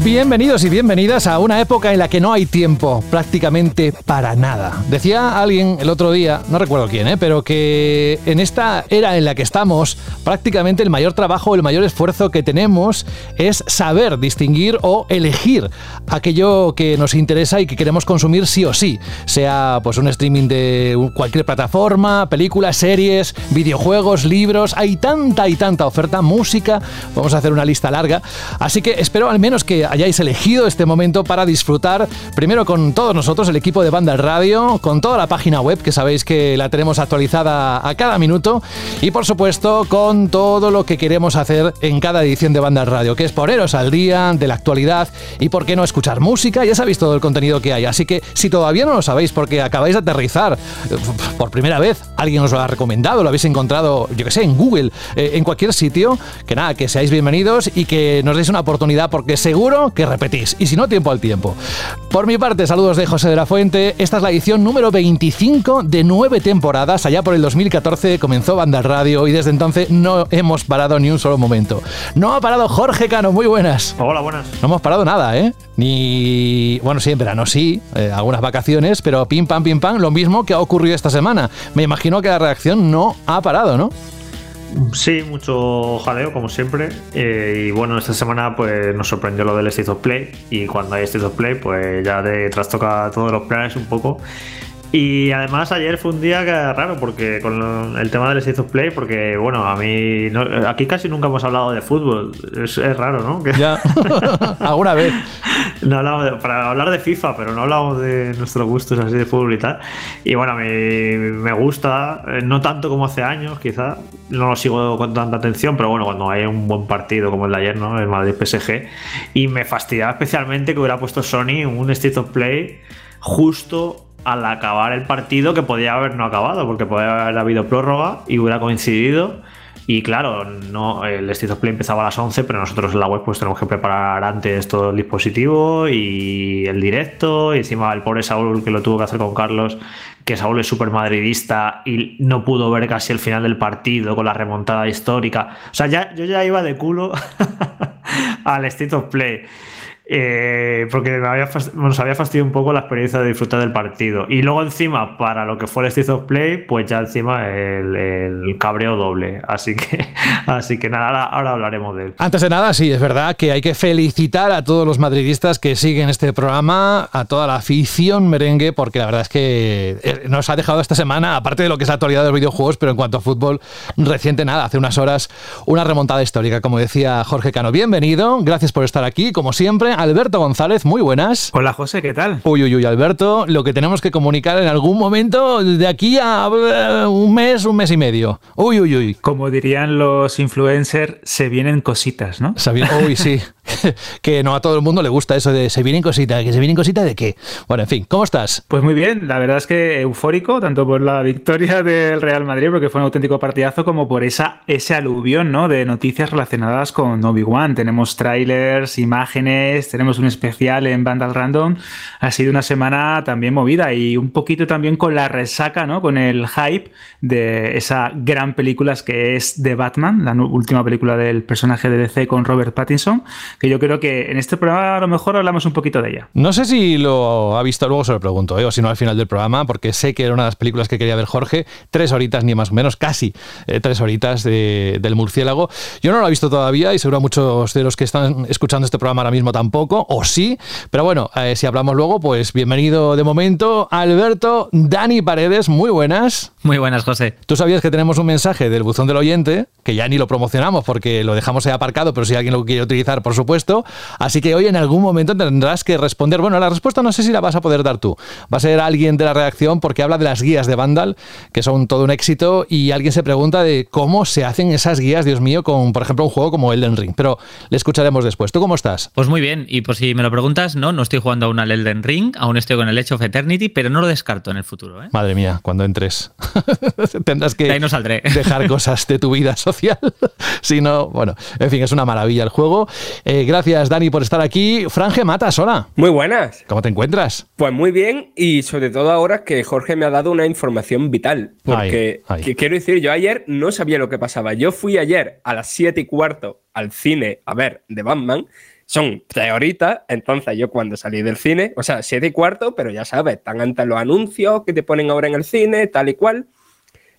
Bienvenidos y bienvenidas a una época en la que no hay tiempo prácticamente para nada. Decía alguien el otro día, no recuerdo quién, ¿eh? pero que en esta era en la que estamos, prácticamente el mayor trabajo, el mayor esfuerzo que tenemos es saber distinguir o elegir aquello que nos interesa y que queremos consumir sí o sí, sea pues un streaming de cualquier plataforma, películas, series, videojuegos, libros, hay tanta y tanta oferta, música, vamos a hacer una lista larga, así que espero al menos que hayáis elegido este momento para disfrutar primero con todos nosotros, el equipo de Banda Radio, con toda la página web que sabéis que la tenemos actualizada a cada minuto y por supuesto con todo lo que queremos hacer en cada edición de Banda Radio, que es poneros al día de la actualidad y por qué no escuchar música, ya sabéis todo el contenido que hay, así que si todavía no lo sabéis porque acabáis de aterrizar eh, por primera vez, alguien os lo ha recomendado, lo habéis encontrado, yo que sé, en Google, eh, en cualquier sitio, que nada, que seáis bienvenidos y que nos deis una oportunidad porque seguro que repetís, y si no, tiempo al tiempo. Por mi parte, saludos de José de la Fuente. Esta es la edición número 25 de nueve temporadas. Allá por el 2014 comenzó Banda Radio y desde entonces no hemos parado ni un solo momento. No ha parado Jorge Cano, muy buenas. Hola, buenas. No hemos parado nada, ¿eh? Ni. Bueno, sí, en verano sí, eh, algunas vacaciones, pero pim pam, pim pam, lo mismo que ha ocurrido esta semana. Me imagino que la reacción no ha parado, ¿no? Sí, mucho jaleo, como siempre. Eh, y bueno, esta semana pues nos sorprendió lo del State of Play. Y cuando hay State of Play, pues ya te trastoca todos los planes un poco. Y además ayer fue un día que raro porque con el tema del State of Play, porque bueno, a mí aquí casi nunca hemos hablado de fútbol, es, raro, ¿no? Ya, alguna vez. No hablamos para hablar de FIFA, pero no hablamos de nuestros gustos así de fútbol y tal. Y bueno, a mí me gusta, eh, no tanto como hace años, quizá, no lo sigo con tanta atención, pero bueno, cuando hay un buen partido como el de ayer, ¿no? El Madrid PSG, y me fastidiaba especialmente que hubiera puesto Sony un State of Play justo al acabar el partido que podía haber no acabado, porque podía haber habido prórroga y hubiera coincidido. Y claro, no, el State of Play empezaba a las 11, pero nosotros en la web pues tenemos que preparar antes todo el dispositivo y el directo. Y encima el pobre Saúl que lo tuvo que hacer con Carlos, que Saúl es súper madridista y no pudo ver casi el final del partido con la remontada histórica. O sea, ya, yo ya iba de culo al State of Play. Eh, porque me había nos había fastidiado un poco la experiencia de disfrutar del partido. Y luego encima, para lo que fue el State of Play, pues ya encima el, cabreo doble. Así que, así que nada, ahora, hablaremos de él. Antes de nada, sí, es verdad que hay que felicitar a todos los madridistas que siguen este programa, a toda la afición merengue, porque la verdad es que eh, nos ha dejado esta semana, aparte de lo que es la actualidad de los videojuegos, pero en cuanto a fútbol reciente, nada, hace unas horas, una remontada histórica, como decía Jorge Cano. Bienvenido, gracias por estar aquí, como siempre Alberto González, muy buenas. Hola José, ¿qué tal? Uy, uy, uy, Alberto, lo que tenemos que comunicar en algún momento de aquí a eh, un mes, un mes y medio. Uy, uy, uy. Como dirían los influencers, se vienen cositas, ¿no? Uy, sí. que no a todo el mundo le gusta eso de se vienen cositas, que se vienen cositas de qué. Bueno, en fin, ¿cómo estás? Pues muy bien, la verdad es que eufórico, tanto por la victoria del Real Madrid, porque fue un auténtico partidazo, como por esa, ese aluvión ¿no? de noticias relacionadas con Obi-Wan. Tenemos trailers, imágenes, tenemos un especial en Vandal Random. Ha sido una semana también movida y un poquito también con la resaca, ¿no? con el hype de esa gran película que es The Batman, la última película del personaje de DC con Robert Pattinson que yo creo que en este programa a lo mejor hablamos un poquito de ella. No sé si lo ha visto, luego se lo pregunto, ¿eh? o si no al final del programa, porque sé que era una de las películas que quería ver Jorge, tres horitas ni más o menos, casi eh, tres horitas del murciélago. Yo no lo he visto todavía y seguro muchos de los que están escuchando este programa ahora mismo tampoco, o sí, pero bueno, eh, si hablamos luego, pues bienvenido de momento, Alberto, Dani Paredes, muy buenas. Muy buenas, José. Tú sabías que tenemos un mensaje del buzón del oyente, que ya ni lo promocionamos porque lo dejamos ahí aparcado, pero si alguien lo quiere utilizar, por supuesto, Así que hoy en algún momento tendrás que responder. Bueno, la respuesta no sé si la vas a poder dar tú. Va a ser alguien de la reacción porque habla de las guías de Vandal, que son todo un éxito, y alguien se pregunta de cómo se hacen esas guías, Dios mío, con, por ejemplo, un juego como Elden Ring. Pero le escucharemos después. ¿Tú cómo estás? Pues muy bien, bien. Y por si me lo preguntas, no, no estoy jugando aún al Elden Ring, aún estoy con el Edge of Eternity, pero no lo descarto en el futuro. ¿eh? Madre mía, cuando entres tendrás que ahí no saldré. dejar cosas de tu vida social. si no, bueno, en fin, es una maravilla el juego. Eh, gracias, Dani, por estar aquí. Franje Matas, hola. Muy buenas. ¿Cómo te encuentras? Pues muy bien y sobre todo ahora que Jorge me ha dado una información vital. Porque quiero decir, yo ayer no sabía lo que pasaba. Yo fui ayer a las 7 y cuarto al cine a ver de Batman son tres horitas, entonces yo cuando salí del cine, o sea, siete y cuarto, pero ya sabes, están antes los anuncios que te ponen ahora en el cine, tal y cual.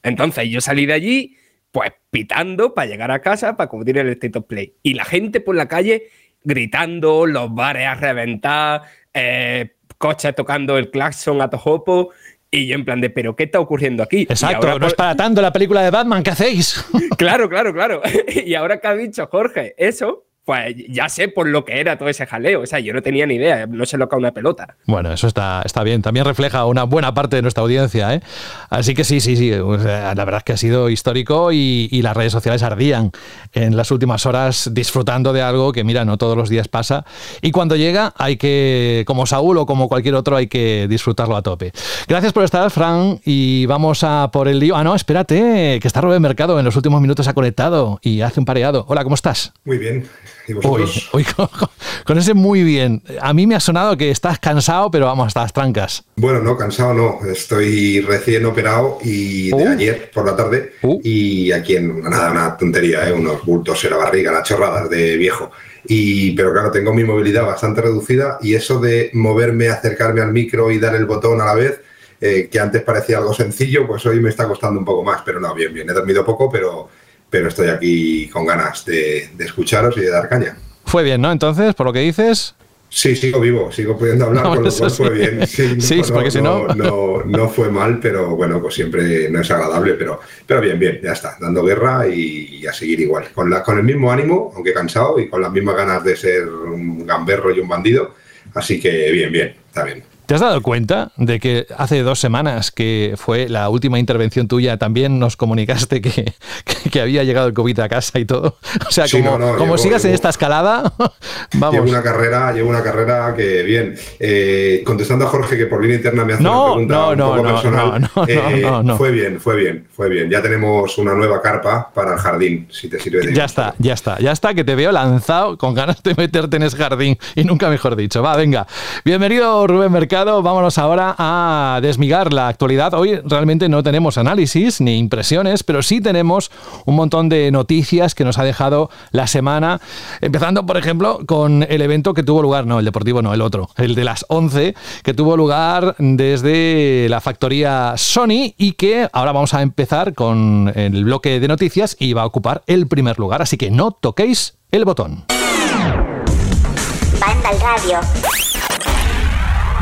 Entonces yo salí de allí, pues pitando para llegar a casa para cubrir el State of Play. Y la gente por la calle gritando, los bares a reventar, eh, coches tocando el claxon a tojopo. Y yo en plan de, ¿pero qué está ocurriendo aquí? Exacto, no es para tanto la película de Batman, ¿qué hacéis? claro, claro, claro. y ahora que ha dicho Jorge eso, pues ya sé por lo que era todo ese jaleo. O sea, yo no tenía ni idea, no sé lo que una pelota. Bueno, eso está, está bien. También refleja una buena parte de nuestra audiencia. ¿eh? Así que sí, sí, sí. la verdad es que ha sido histórico y, las redes sociales ardían en las últimas horas disfrutando de algo que, mira, no todos los días pasa. Y cuando llega, hay que, como Saúl o como cualquier otro, hay que disfrutarlo a tope. Gracias por estar, Fran. Y vamos a por el lío. Ah, no, espérate, que está Rubén Mercado en los últimos minutos ha conectado y hace un pareado. Hola, ¿cómo estás? Muy bien. Uy, con, ese muy bien. A mí me ha sonado que estás cansado, pero vamos, hasta las trancas. Bueno, no, cansado no. Estoy recién operado y de uh. ayer por la tarde. Uh. Y aquí en nada, una tontería, ¿eh? unos bultos en la barriga, las chorradas de viejo. Y, pero claro, tengo mi movilidad bastante reducida y eso de moverme, acercarme al micro y dar el botón a la vez, eh, que antes parecía algo sencillo, pues hoy me está costando un poco más. Pero no, bien, bien. He dormido poco, pero pero estoy aquí con ganas de, escucharos y de dar caña. Fue bien, ¿no? Entonces, por lo que dices. Sí, sigo vivo, sigo pudiendo hablar, con lo cual fue bien. Sí, porque si no... no... fue mal, pero bueno, pues siempre no es agradable, pero, pero bien, bien, ya está, dando guerra y, a seguir igual. Con, la, con el mismo ánimo, aunque cansado, y con las mismas ganas de ser un gamberro y un bandido. Así que bien, bien, está bien. ¿Te has dado cuenta de que hace dos semanas, que fue la última intervención tuya, también nos comunicaste que, que, había llegado el COVID a casa y todo? O sea, como, sigas en esta escalada, vamos. Llevo una carrera, llevo una carrera que, bien, eh, contestando a Jorge que por línea interna me hace una pregunta no, no, un poco personal, eh, no, fue bien, fue bien, fue bien. Ya tenemos una nueva carpa para el jardín, si te sirve de Ya está, ya está, ya está, que te veo lanzado con ganas de meterte en ese jardín y nunca mejor dicho. Va, venga. Bienvenido, Rubén Mercado vámonos ahora a desmigar la actualidad. Hoy realmente no tenemos análisis ni impresiones, pero sí tenemos un montón de noticias que nos ha dejado la semana, empezando por ejemplo con el evento que tuvo lugar, no, el deportivo no, el otro, el de las 11, que tuvo lugar desde la factoría Sony y que ahora vamos a empezar con el bloque de noticias y va a ocupar el primer lugar, así que no toquéis el botón. Banda Radio.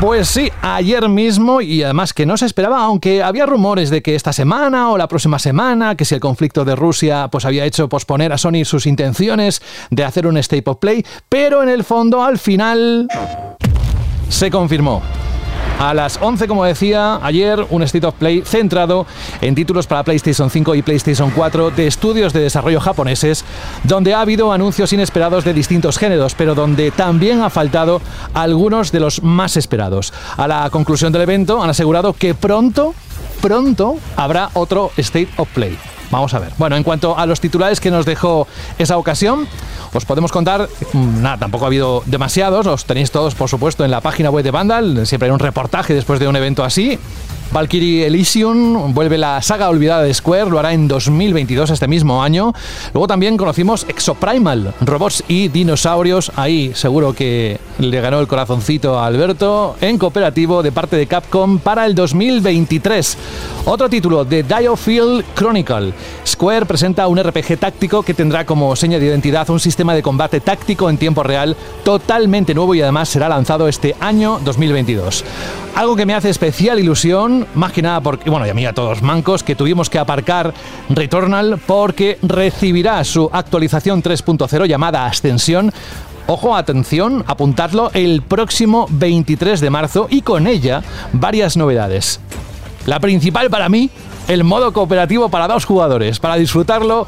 Pues sí, ayer mismo y además que no se esperaba, aunque había rumores de que esta semana o la próxima semana, que si el conflicto de Rusia pues había hecho posponer a Sony sus intenciones de hacer un State of Play, pero en el fondo al final se confirmó. A las 11, como decía ayer, un State of Play centrado en títulos para PlayStation 5 y PlayStation 4 de estudios de desarrollo japoneses, donde ha habido anuncios inesperados de distintos géneros, pero donde también ha faltado algunos de los más esperados. A la conclusión del evento han asegurado que pronto, pronto habrá otro State of Play. Vamos a ver. Bueno, en cuanto a los titulares que nos dejó esa ocasión, os podemos contar, mm, nada, tampoco ha habido demasiados, los tenéis todos por supuesto en la página web de Vandal, siempre hay un reportaje después de un evento así. Valkyrie Elysium vuelve la saga olvidada de Square, lo hará en 2022, este mismo año. Luego también conocimos Exoprimal, robots y dinosaurios. Ahí seguro que le ganó el corazoncito a Alberto en cooperativo de parte de Capcom para el 2023. Otro título, The Diofield Chronicle. Square presenta un RPG táctico que tendrá como seña de identidad un sistema de combate táctico en tiempo real totalmente nuevo y además será lanzado este año 2022. Algo que me hace especial ilusión, más que nada porque, bueno, y a mí a todos mancos, que tuvimos que aparcar Returnal porque recibirá su actualización 3.0 llamada Ascensión Ojo, atención, apuntadlo el próximo 23 de marzo y con ella varias novedades. La principal para mí, el modo cooperativo para dos jugadores, para disfrutarlo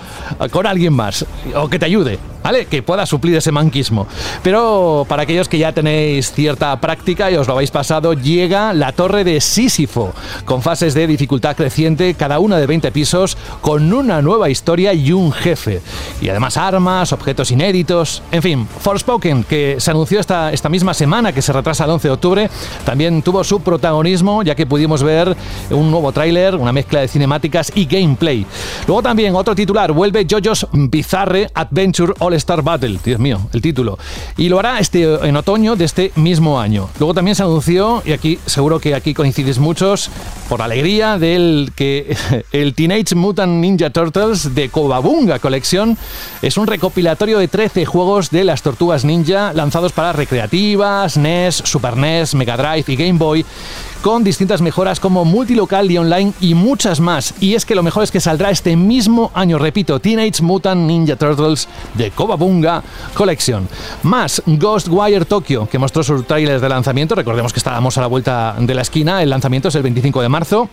con alguien más o que te ayude. ¿Vale? Que pueda suplir ese manquismo. Pero para aquellos que ya tenéis cierta práctica y os lo habéis pasado, llega la torre de Sísifo, con fases de dificultad creciente, cada una de 20 pisos, con una nueva historia y un jefe. Y además armas, objetos inéditos, en fin, Forspoken, que se anunció esta, esta misma semana, que se retrasa el 11 de octubre, también tuvo su protagonismo, ya que pudimos ver un nuevo tráiler, una mezcla de cinemáticas y gameplay. Luego también otro titular, vuelve JoJo's Bizarre Adventure All Star Battle, Dios mío, el título. Y lo hará este, en otoño de este mismo año. Luego también se anunció, y aquí seguro que aquí coincidís muchos, por alegría, del que el Teenage Mutant Ninja Turtles de Kobabunga Collection es un recopilatorio de 13 juegos de las tortugas ninja lanzados para recreativas, NES, Super NES, Mega Drive y Game Boy con distintas mejoras como multilocal y online y muchas más. Y es que lo mejor es que saldrá este mismo año, repito, Teenage Mutant Ninja Turtles de Kobabunga Collection. Más Ghostwire Tokyo, que mostró sus trailers de lanzamiento. Recordemos que estábamos a la vuelta de la esquina. El lanzamiento es el 25 de marzo.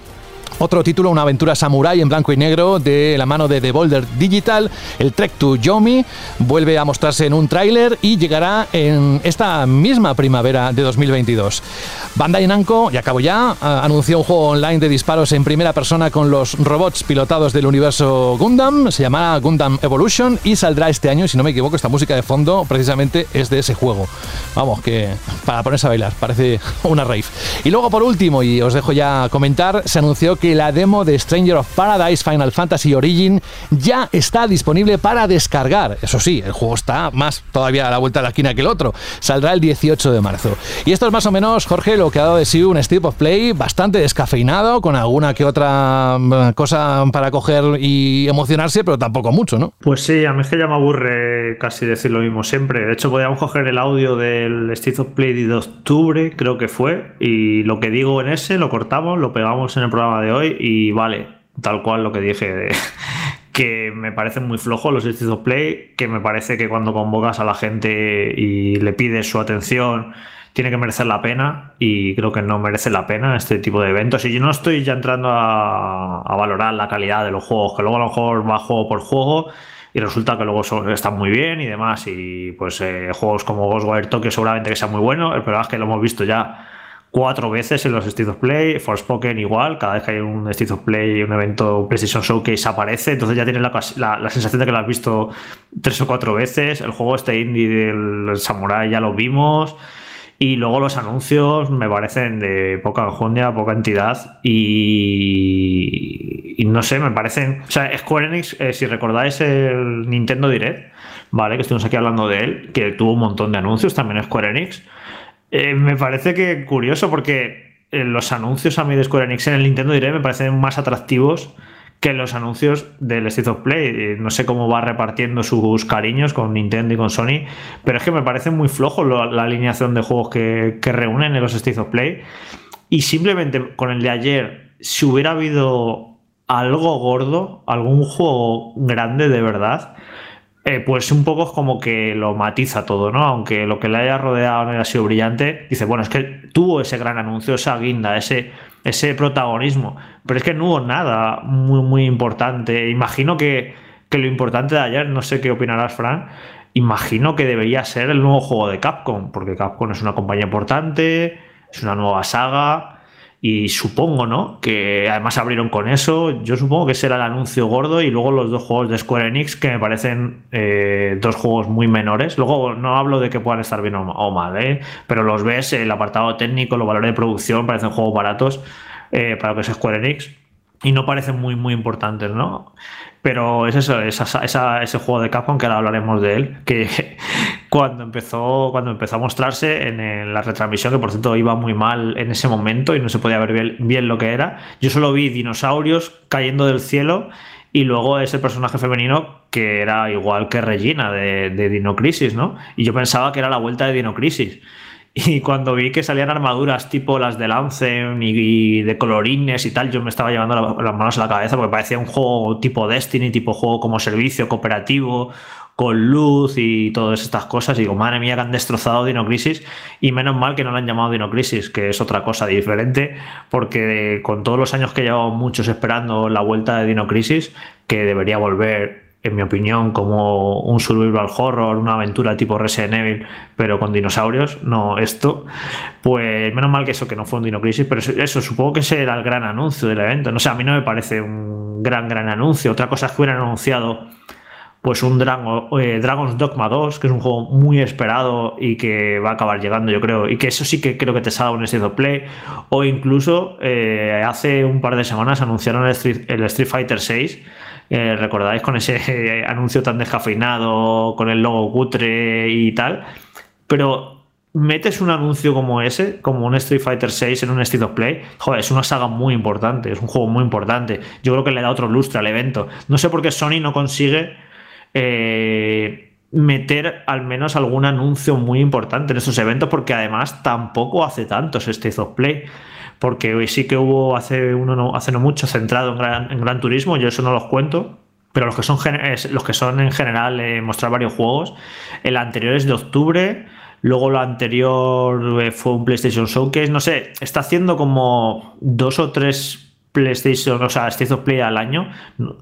Otro título, una aventura samurai en blanco y negro de la mano de The Boulder Digital. El Trek to Yomi vuelve a mostrarse en un tráiler y llegará en esta misma primavera de 2022. Bandai Namco, y acabo ya, anunció un juego online de disparos en primera persona con los robots pilotados del universo Gundam. Se llamará Gundam Evolution y saldrá este año. Si no me equivoco, esta música de fondo precisamente es de ese juego. Vamos, que para ponerse a bailar, parece una rave. Y luego por último, y os dejo ya comentar, se anunció que la demo de Stranger of Paradise Final Fantasy Origin ya está disponible para descargar. Eso sí, el juego está más todavía a la vuelta de la esquina que el otro. Saldrá el 18 de marzo. Y esto es más o menos, Jorge, lo que ha dado de sí un Step of Play bastante descafeinado, con alguna que otra mm, cosa para coger y emocionarse, pero tampoco mucho, ¿no? Pues sí, a mí es que ya me aburre casi decir lo mismo siempre. De hecho, podríamos coger el audio del State of Play de octubre, creo que fue, y lo que digo en ese lo cortamos, lo pegamos en el programa de y vale, tal cual lo que dije que me parecen muy flojos los State of Play, que me parece que cuando convocas a la gente y le pides su atención tiene que merecer la pena y creo que no merece la pena este tipo de eventos. Y yo no estoy ya entrando a, valorar la calidad de los juegos, que luego a lo mejor va juego por juego y resulta que luego están muy bien y demás. Y pues eh, juegos como Ghostwire Tokyo seguramente que sea muy bueno, el problema es que lo hemos visto ya cuatro veces en los State of Play, Forspoken igual, cada vez que hay un State of Play, un evento PlayStation Showcase aparece, entonces ya tienes la, la, sensación de que lo has visto tres o cuatro veces, el juego este indie del Samurai ya lo vimos, y luego los anuncios me parecen de poca enjundia, poca entidad, y, y, no sé, me parecen, o sea, Square Enix, eh, si recordáis el Nintendo Direct, ¿vale? Que estuvimos aquí hablando de él, que tuvo un montón de anuncios, también Square Enix, eh, me parece que curioso porque eh, los anuncios a mí de Square Enix en el Nintendo Direct me parecen más atractivos que los anuncios del State of Play. Eh, no sé cómo va repartiendo sus cariños con Nintendo y con Sony, pero es que me parece muy flojo la, alineación de juegos que, que, reúnen en los State of Play. Y simplemente con el de ayer, si hubiera habido algo gordo, algún juego grande de verdad, eh, pues un poco es como que lo matiza todo, ¿no? Aunque lo que le haya rodeado no haya sido brillante, dice, bueno, es que tuvo ese gran anuncio, esa guinda, ese, ese protagonismo, pero es que no hubo nada muy, muy importante. Imagino que, que lo importante de ayer, no sé qué opinarás, Fran, imagino que debería ser el nuevo juego de Capcom, porque Capcom es una compañía importante, es una nueva saga y supongo, ¿no? Que además abrieron con eso. Yo supongo que será el anuncio gordo y luego los dos juegos de Square Enix que me parecen eh, dos juegos muy menores. Luego no hablo de que puedan estar bien o, mal, ¿eh? Pero los ves, el apartado técnico, los valores de producción, parecen juegos baratos eh, para que es Square Enix y no parecen muy, muy importantes, ¿no? Pero es eso, ese juego de Capcom que ahora hablaremos de él, que cuando empezó, cuando empezó a mostrarse en la retransmisión, que por cierto iba muy mal en ese momento y no se podía ver bien, lo que era, yo solo vi dinosaurios cayendo del cielo y luego ese personaje femenino que era igual que Regina de, de Dino Crisis, ¿no? Y yo pensaba que era la vuelta de Dino Crisis. Y cuando vi que salían armaduras tipo las de Lance y, de colorines y tal, yo me estaba llevando las manos a la cabeza porque parecía un juego tipo Destiny, tipo juego como servicio cooperativo, con luz y todas estas cosas. Y digo, madre mía, que han destrozado Dino Crisis. Y menos mal que no lo han llamado Dino Crisis, que es otra cosa diferente, porque con todos los años que llevado muchos esperando la vuelta de Dino Crisis, que debería volver en mi opinión, como un survival horror, una aventura tipo Resident Evil, pero con dinosaurios, no esto, pues menos mal que eso, que no fue un Dino Crisis, pero eso, supongo que ese era el gran anuncio del evento. No sé, a mí no me parece un gran, gran anuncio. Otra cosa es que hubieran anunciado pues un eh, Dragon's Dogma 2, que es un juego muy esperado y que va a acabar llegando, yo creo, y que eso sí que creo que te salga un State Play, o incluso eh, hace un par de semanas anunciaron el Street, Fighter 6, eh, recordáis con ese anuncio tan descafeinado, con el logo cutre y tal, pero metes un anuncio como ese, como un Street Fighter 6 en un State of Play, joder, es una saga muy importante, es un juego muy importante. Yo creo que le da otro lustre al evento. No sé por qué Sony no consigue eh, meter al menos algún anuncio muy importante en esos eventos, porque además tampoco hace tantos State of Play. Porque hoy sí que hubo hace, uno no, hace no mucho centrado en gran, turismo, yo eso no los cuento, pero los que son, los que son en general eh, mostrar varios juegos, el anterior es de octubre, luego lo anterior eh, fue un PlayStation Showcase, no sé, está haciendo como dos o tres PlayStation, o sea, State of Play al año,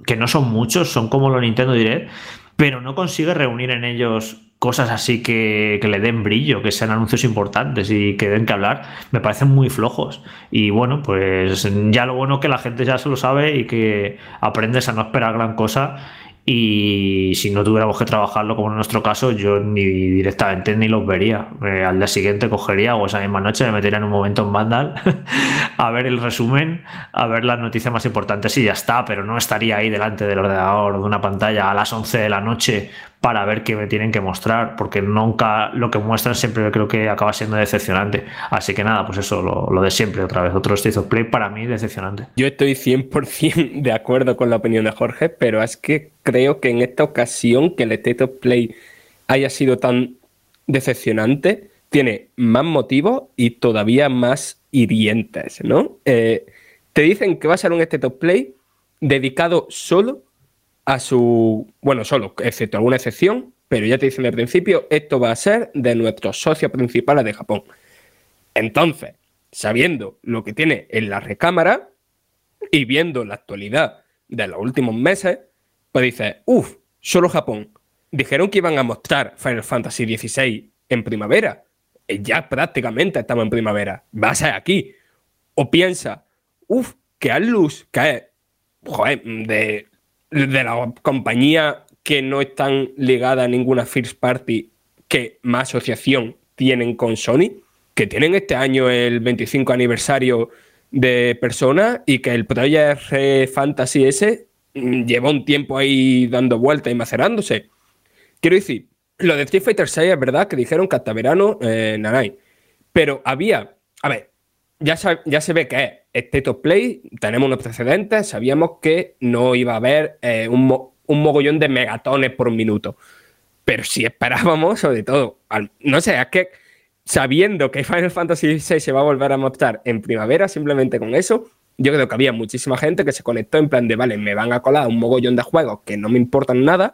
que no son muchos, son como los Nintendo Direct, pero no consigue reunir en ellos cosas así que, le den brillo, que sean anuncios importantes y que den que hablar, me parecen muy flojos. Y bueno, pues ya lo bueno que la gente ya se lo sabe y que aprendes a no esperar gran cosa y si no tuviéramos que trabajarlo como en nuestro caso, yo ni directamente ni los vería. Eh, al día siguiente cogería o esa misma noche me metería en un momento en Vandal a ver el resumen, a ver las noticias más importantes y ya está, pero no estaría ahí delante del ordenador de una pantalla a las 11 de la noche para ver qué me tienen que mostrar, porque nunca lo que muestran siempre creo que acaba siendo decepcionante. Así que nada, pues eso, lo, de siempre, otra vez, otro State of Play para mí decepcionante. Yo estoy 100% de acuerdo con la opinión de Jorge, pero es que creo que en esta ocasión que el State of Play haya sido tan decepcionante, tiene más motivos y todavía más hirientes, ¿no? Eh, te dicen que va a ser un State of Play dedicado solo a su, bueno, solo, excepto alguna excepción, pero ya te dicen al principio, esto va a ser de nuestros socios principales de Japón. Entonces, sabiendo lo que tiene en la recámara y viendo la actualidad de los últimos meses, pues dices, uff, solo Japón. Dijeron que iban a mostrar Final Fantasy XVI en primavera. Eh, ya prácticamente estamos en primavera. Va a ser aquí. O piensa, uff, que hay luz, que es, joder, de de la compañía que no están ligada a ninguna first party que más asociación tienen con Sony, que tienen este año el 25 aniversario de Persona y que el Project Fantasy S mm, lleva un tiempo ahí dando vueltas y macerándose. Quiero decir, lo de Street Fighter 6 es verdad que dijeron que hasta verano, eh, nanay. Pero había, a ver, ya, ya se ve que es State of Play, tenemos unos precedentes, sabíamos que no iba a haber eh, un, mogollón de megatones por minuto. Pero si esperábamos, sobre todo, no sé, es que sabiendo que Final Fantasy VI se va a volver a mostrar en primavera, simplemente con eso, yo creo que había muchísima gente que se conectó en plan de, vale, me van a colar un mogollón de juegos que no me importan nada,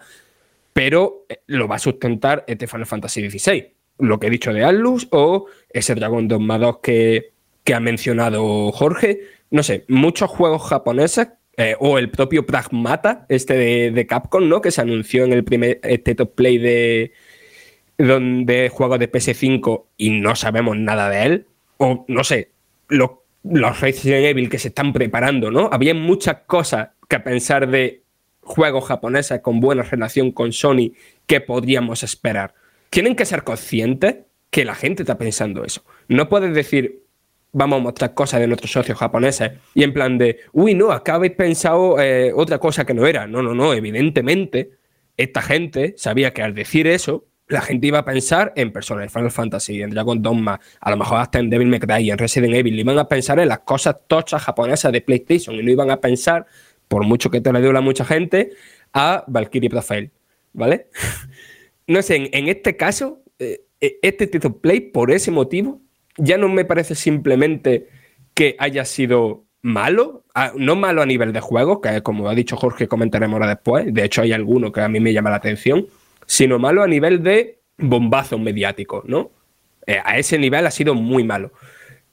pero eh, lo va a sustentar este Final Fantasy XVI. Lo que he dicho de Atlus o ese Dragon Dogma 2 que, que ha mencionado Jorge. No sé, muchos juegos japoneses eh, o el propio Pragmata, este de, Capcom, ¿no? Que se anunció en el primer State of Play de, donde juegos de PS5 y no sabemos nada de él. O no sé, los, los Resident Evil que se están preparando, ¿no? Había muchas cosas que pensar de juegos japoneses con buena relación con Sony que podríamos esperar. Tienen que ser conscientes que la gente está pensando eso. No puedes decir, vamos a mostrar cosas de nuestros socios japoneses y en plan de, uy, no, acá habéis pensado eh, otra cosa que no era. No, no, no, evidentemente esta gente sabía que al decir eso, la gente iba a pensar en personas de Final Fantasy, en Dragon Dogma, a lo mejor hasta en Devil May Cry, en Resident Evil, iban a pensar en las cosas tochas japonesas de PlayStation y no iban a pensar, por mucho que te le duela mucha gente, a Valkyrie Profile, ¿vale? no sé, en, este caso, eh, eh, este Tito Play, por ese motivo, ya no me parece simplemente que haya sido malo, no malo a nivel de juego, que como ha dicho Jorge, comentaremos ahora después, de hecho hay alguno que a mí me llama la atención, sino malo a nivel de bombazo mediático, ¿no? Eh, a ese nivel ha sido muy malo.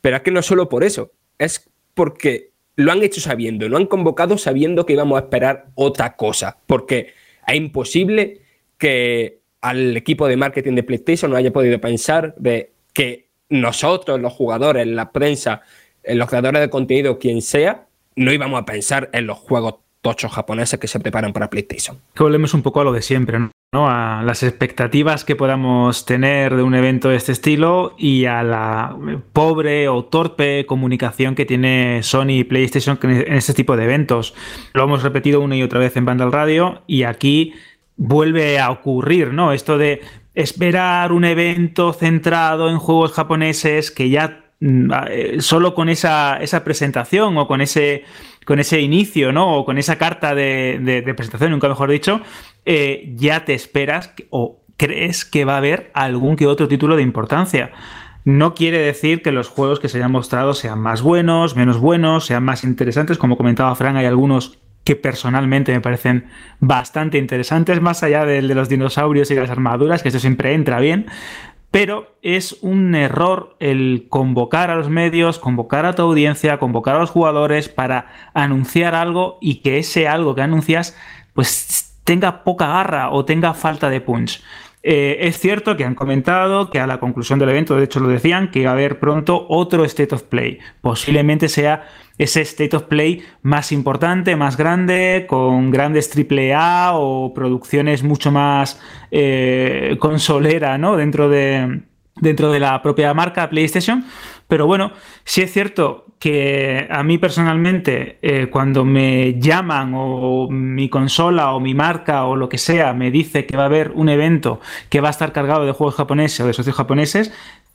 Pero es que no solo por eso, es porque lo han hecho sabiendo, lo han convocado sabiendo que íbamos a esperar otra cosa, porque Es imposible que al equipo de marketing de PlayStation no haya podido pensar de que nosotros, los jugadores, la prensa, los creadores de contenido, quien sea, no íbamos a pensar en los juegos tochos japoneses que se preparan para PlayStation. Que volvemos un poco a lo de siempre, ¿no? A las expectativas que podamos tener de un evento de este estilo y a la pobre o torpe comunicación que tiene Sony y PlayStation en este tipo de eventos. Lo hemos repetido una y otra vez en Vandal Radio y aquí vuelve a ocurrir, ¿no? Esto de esperar un evento centrado en juegos japoneses que ya mm, eh, solo con esa, esa presentación o con ese, con ese inicio, ¿no? O con esa carta de, presentación, nunca mejor dicho, eh, ya te esperas o crees que va a haber algún que otro título de importancia. No quiere decir que los juegos que se hayan mostrado sean más buenos, menos buenos, sean más interesantes. Como comentaba Fran, hay algunos que personalmente me parecen bastante interesantes, más allá del de los dinosaurios y de las armaduras, que eso siempre entra bien, pero es un error el convocar a los medios, convocar a tu audiencia, convocar a los jugadores para anunciar algo y que ese algo que anuncias pues tenga poca garra o tenga falta de punch. Eh, es cierto que han comentado que a la conclusión del evento, de hecho lo decían, que va a haber pronto otro State of Play. Posiblemente sea ese State of Play más importante, más grande, con grandes AAA o producciones mucho más eh, consolera ¿no? dentro, de, dentro de la propia marca PlayStation. Pero bueno, sí es cierto que a mí personalmente, eh, cuando me llaman o mi consola o mi marca o lo que sea me dice que va a haber un evento que va a estar cargado de juegos japoneses o de socios japoneses,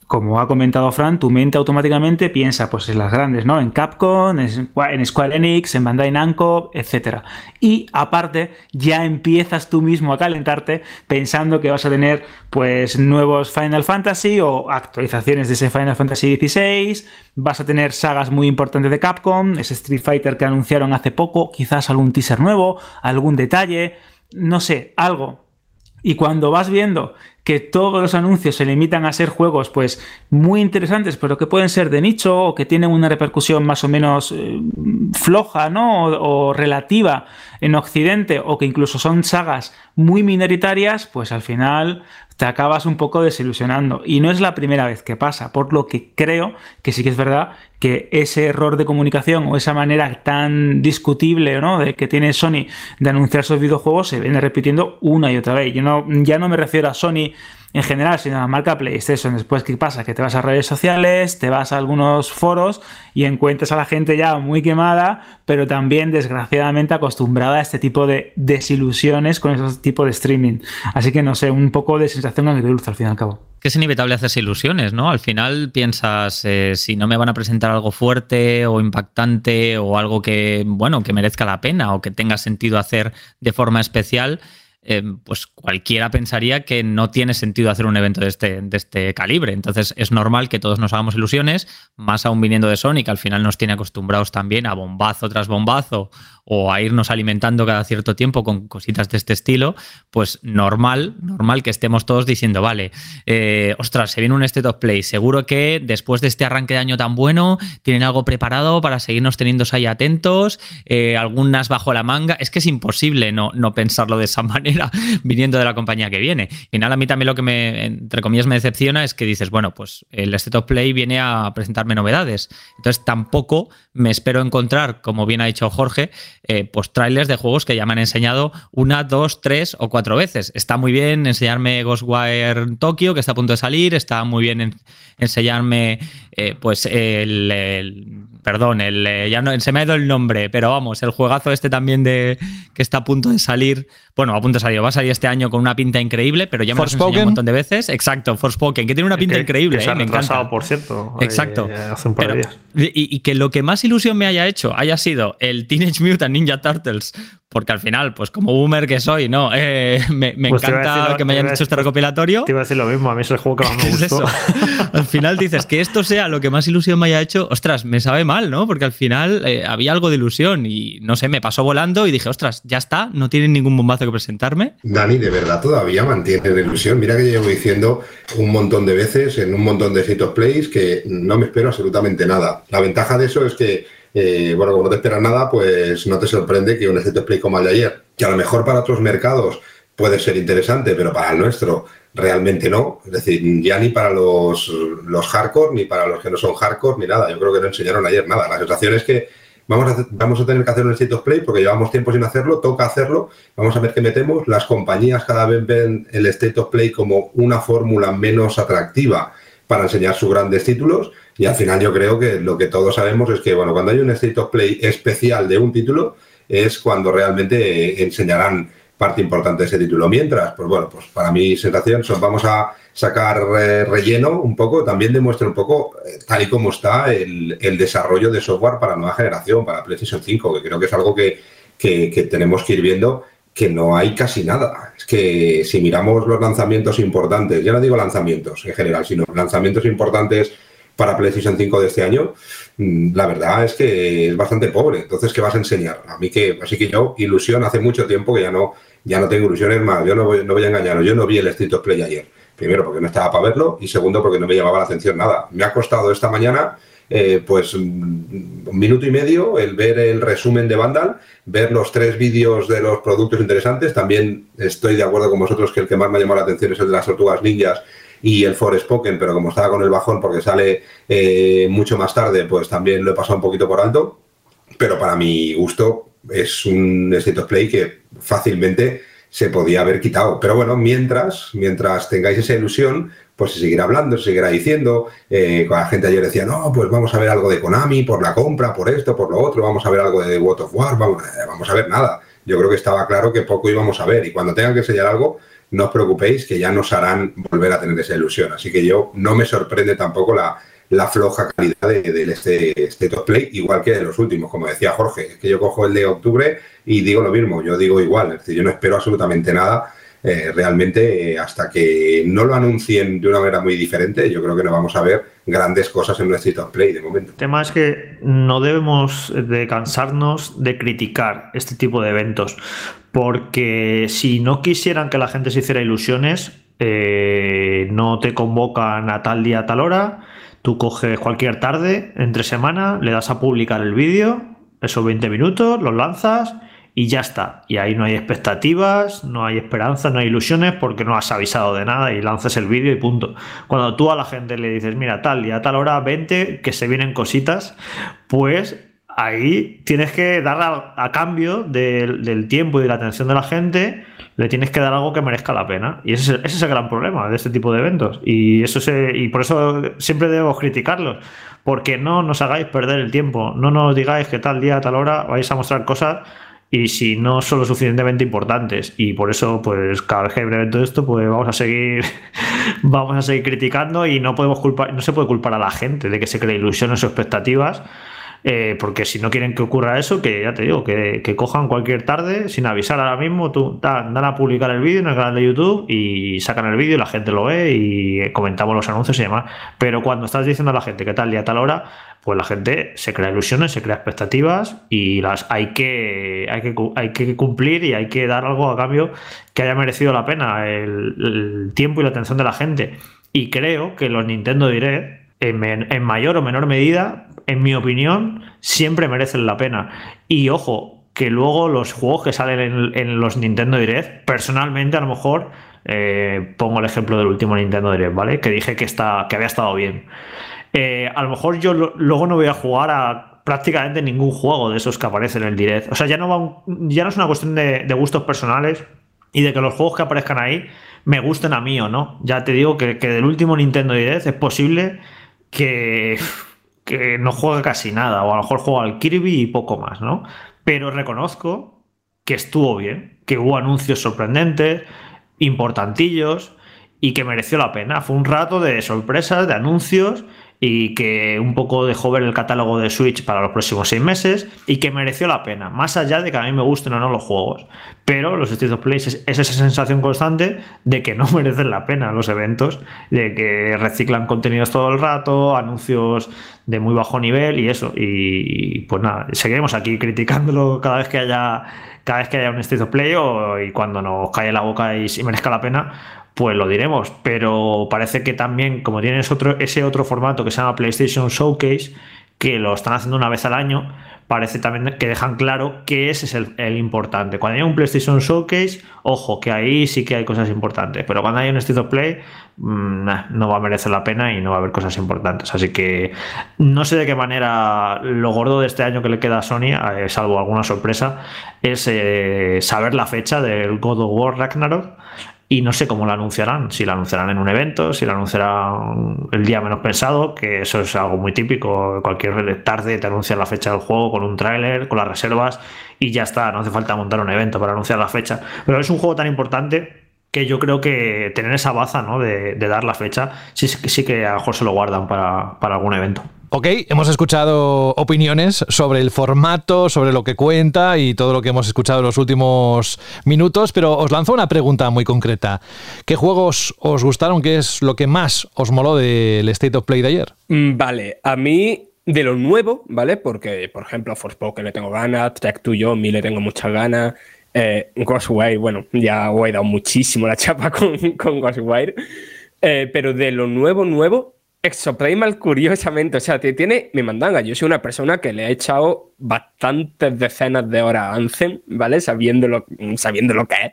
como ha comentado Fran, tu mente automáticamente piensa pues en las grandes, ¿no? En Capcom, en Square Enix, en Bandai Namco, etc. Y aparte, ya empiezas tú mismo a calentarte pensando que vas a tener pues nuevos Final Fantasy o actualizaciones de ese Final Fantasy XVI, vas a tener sagas muy importantes de Capcom, ese Street Fighter que anunciaron hace poco, quizás algún teaser nuevo, algún detalle, no sé, algo. Y cuando vas viendo que todos los anuncios se limitan a ser juegos pues muy interesantes, pero que pueden ser de nicho o que tienen una repercusión más o menos eh, floja, ¿no? O, relativa en Occidente o que incluso son sagas muy minoritarias, pues al final te acabas un poco desilusionando. Y no es la primera vez que pasa, por lo que creo que sí que es verdad que ese error de comunicación o esa manera tan discutible ¿no? de que tiene Sony de anunciar sus videojuegos se viene repitiendo una y otra vez. Yo no, ya no me refiero a Sony en general, sino la marca PlayStation. Después, ¿qué pasa? Que te vas a redes sociales, te vas a algunos foros y encuentras a la gente ya muy quemada, pero también desgraciadamente acostumbrada a este tipo de desilusiones con esos tipos de streaming. Así que no sé, un poco de sensación agridulce al fin y al cabo. Que es inevitable hacerse ilusiones, ¿no? Al final piensas, eh, si no me van a presentar algo fuerte o impactante o algo que, bueno, que merezca la pena o que tenga sentido hacer de forma especial, eh, pues cualquiera pensaría que no tiene sentido hacer un evento de este, de este calibre. Entonces es normal que todos nos hagamos ilusiones, más aún viniendo de Sony, que al final nos tiene acostumbrados también a bombazo tras bombazo o a irnos alimentando cada cierto tiempo con cositas de este estilo, pues normal, normal que estemos todos diciendo, vale, eh, ostras, se viene un State of Play, seguro que después de este arranque de año tan bueno, tienen algo preparado para seguirnos teniendo ahí atentos, eh, algunas bajo la manga, es que es imposible no, no pensarlo de esa manera viniendo de la compañía que viene. Y final a mí también lo que me, entre comillas, me decepciona es que dices, bueno, pues el State of Play viene a presentarme novedades, entonces tampoco me espero encontrar, como bien ha dicho Jorge, eh, pues trailers de juegos que ya me han enseñado una, dos, tres o cuatro veces. Está muy bien enseñarme Ghostwire Tokyo, que está a punto de salir, está muy bien enseñarme eh, pues el, perdón, el, eh, ya no, se me ha ido el nombre, pero vamos, el juegazo este también de que está a punto de salir, bueno, a punto de salir, va a salir este año con una pinta increíble, pero ya me lo enseñado un montón de veces. Exacto, Forspoken, que tiene una pinta increíble, que me encanta. por cierto. Exacto. hace un par de días. Y, y, que lo que más ilusión me haya hecho haya sido el Teenage Mutant Ninja Turtles porque al final, pues como boomer que soy, ¿no? Eh, me, pues encanta que me hayan hecho este recopilatorio. Te iba a decir lo mismo, a mí es el juego que más me gustó. al final dices que esto sea lo que más ilusión me haya hecho, ostras, me sabe mal, ¿no? Porque al final eh, había algo de ilusión y no sé, me pasó volando y dije, ostras, ya está, no tienen ningún bombazo que presentarme. Dani, de verdad todavía mantiene la ilusión. Mira que llevo diciendo un montón de veces en un montón de sitios plays que no me espero absolutamente nada. La ventaja de eso es que eh, bueno, como no te esperas nada, pues no te sorprende que un State Play como el de ayer, que a lo mejor para otros mercados puede ser interesante, pero para el nuestro realmente no. Es decir, ya ni para los, los hardcore, ni para los que no son hardcore, ni nada. Yo creo que no enseñaron ayer nada. La sensación es que vamos a, vamos a tener que hacer un State of Play porque llevamos tiempo sin hacerlo, toca hacerlo, vamos a ver qué metemos. Las compañías cada vez ven el State of Play como una fórmula menos atractiva para enseñar sus grandes títulos y al final yo creo que lo que todos sabemos es que, bueno, cuando hay un State of Play especial de un título es cuando realmente enseñarán parte importante de ese título. Mientras, pues bueno, pues para mi sensación vamos a sacar eh, relleno un poco, también demuestra un poco eh, tal y como está el, desarrollo de software para nueva generación, para PlayStation 5, que creo que es algo que, que, tenemos que ir viendo que no hay casi nada. Es que si miramos los lanzamientos importantes, ya no digo lanzamientos en general, sino lanzamientos importantes para PlayStation 5 de este año, mm, la verdad es que es bastante pobre. Entonces, ¿qué vas a enseñar? A mí que, así que yo, ilusión, hace mucho tiempo que ya no, ya no tengo ilusiones más. Yo no voy, no voy a engañaros, yo no vi el Street of Play ayer. Primero, porque no estaba para verlo, y segundo, porque no me llamaba la atención nada. Me ha costado esta mañana eh, pues un minuto y medio el ver el resumen de Vandal, ver los tres vídeos de los productos interesantes. También estoy de acuerdo con vosotros que el que más me ha llamado la atención es el de las tortugas ninjas y el Spoken, pero como estaba con el bajón porque sale eh, mucho más tarde, pues también lo he pasado un poquito por alto. Pero para mi gusto es un State of Play que fácilmente se podía haber quitado. Pero bueno, mientras, mientras tengáis esa ilusión, pues se seguirá hablando, se seguirá diciendo. Eh, la gente ayer decía, no, pues vamos a ver algo de Konami por la compra, por esto, por lo otro, vamos a ver algo de World of War, vamos, eh, vamos a ver nada. Yo creo que estaba claro que poco íbamos a ver y cuando tengan que enseñar algo, no os preocupéis que ya nos harán volver a tener esa ilusión. Así que yo no me sorprende tampoco la, floja calidad de, este, top play, igual que de los últimos, como decía Jorge, es que yo cojo el de octubre y digo lo mismo, yo digo igual, es decir, yo no espero absolutamente nada. Eh, realmente eh, hasta que no lo anuncien de una manera muy diferente, yo creo que no vamos a ver grandes cosas en nuestro top play de momento. El tema es que no debemos de cansarnos de criticar este tipo de eventos, porque si no quisieran que la gente se hiciera ilusiones, eh, no te convocan a tal día, a tal hora, tú coges cualquier tarde, entre semana, le das a publicar el vídeo, esos 20 minutos, los lanzas y ya está. Y ahí no hay expectativas, no hay esperanzas, no hay ilusiones porque no has avisado de nada y lanzas el vídeo y punto. Cuando tú a la gente le dices, mira, tal día, tal hora, 20, que se vienen cositas, pues ahí tienes que dar a, cambio del, tiempo y de la atención de la gente, le tienes que dar algo que merezca la pena. Y ese, es el gran problema de este tipo de eventos. Y, eso se, y por eso siempre debemos criticarlos. Porque no nos hagáis perder el tiempo. No nos digáis que tal día, tal hora vais a mostrar cosas y si no son lo suficientemente importantes. Y por eso, pues cada vez que hay un evento de esto, pues vamos a seguir, vamos a seguir criticando y no podemos culpar, no se puede culpar a la gente de que se cree ilusiones o expectativas eh, porque si no quieren que ocurra eso, que ya te digo, que, cojan cualquier tarde sin avisar ahora mismo, tú dan, a publicar el vídeo en el canal de YouTube y sacan el vídeo la gente lo ve y comentamos los anuncios y demás. Pero cuando estás diciendo a la gente que tal día, tal hora, pues la gente se crea ilusiones, se crea expectativas y las hay que, hay que, hay que cumplir y hay que dar algo a cambio que haya merecido la pena el, el tiempo y la atención de la gente. Y creo que los Nintendo Direct en, mayor o menor medida, en mi opinión, siempre merecen la pena. Y ojo, que luego los juegos que salen en, los Nintendo Direct, personalmente a lo mejor eh, pongo el ejemplo del último Nintendo Direct, ¿vale? Que dije que, está, que había estado bien. Eh, a lo mejor yo luego no voy a jugar a prácticamente ningún juego de esos que aparecen en el Direct. O sea, ya no, va ya no es una cuestión de, de, gustos personales y de que los juegos que aparezcan ahí me gusten a mí o no. Ya te digo que, que del último Nintendo Direct es posible que, no juega casi nada, o a lo mejor juega al Kirby y poco más, ¿no? Pero reconozco que estuvo bien, que hubo anuncios sorprendentes, importantillos y que mereció la pena. Fue un rato de sorpresas, de anuncios y que un poco dejó ver el catálogo de Switch para los próximos seis meses y que mereció la pena, más allá de que a mí me gusten o no los juegos. Pero los State of Play es, esa sensación constante de que no merecen la pena los eventos, de que reciclan contenidos todo el rato, anuncios de muy bajo nivel y eso. Y, pues nada, seguiremos aquí criticándolo cada vez que haya cada vez que haya un State of Play o, y cuando nos cae la boca y, y merezca la pena, pues lo diremos. Pero parece que también, como tienes otro, ese otro formato que se llama PlayStation Showcase, que lo están haciendo una vez al año, parece también que dejan claro que ese es el, importante. Cuando hay un PlayStation Showcase, ojo, que ahí sí que hay cosas importantes, pero cuando hay un State of Play, mm, no va a merecer la pena y no va a haber cosas importantes. Así que no sé de qué manera lo gordo de este año que le queda a Sony, eh, salvo alguna sorpresa, es eh, saber la fecha del God of War Ragnarok y no sé cómo lo anunciarán, si lo anunciarán en un evento, si lo anunciarán el día menos pensado, que eso es algo muy típico, cualquier tarde te anuncian la fecha del juego con un tráiler, con las reservas y ya está, no hace falta montar un evento para anunciar la fecha, pero es un juego tan importante que yo creo que tener esa baza ¿no? de, dar la fecha sí, sí que a lo mejor se lo guardan para, para algún evento. Ok, hemos escuchado opiniones sobre el formato, sobre lo que cuenta y todo lo que hemos escuchado en los últimos minutos, pero os lanzo una pregunta muy concreta. ¿Qué juegos os gustaron? ¿Qué es lo que más os moló del State of Play de ayer? Mm, vale, a mí de lo nuevo, ¿vale? Porque, por ejemplo, Forspoken le tengo ganas, Track to Yomi le tengo muchas ganas, eh, Ghostwire, bueno, ya he dado muchísimo la chapa con, con Ghostwire, eh, pero de lo nuevo, nuevo, Exoprimal, curiosamente, o sea, tiene mi mandanga. Yo soy una persona que le ha echado bastantes decenas de horas a Anthem, ¿vale? Sabiendo lo, sabiendo lo que es.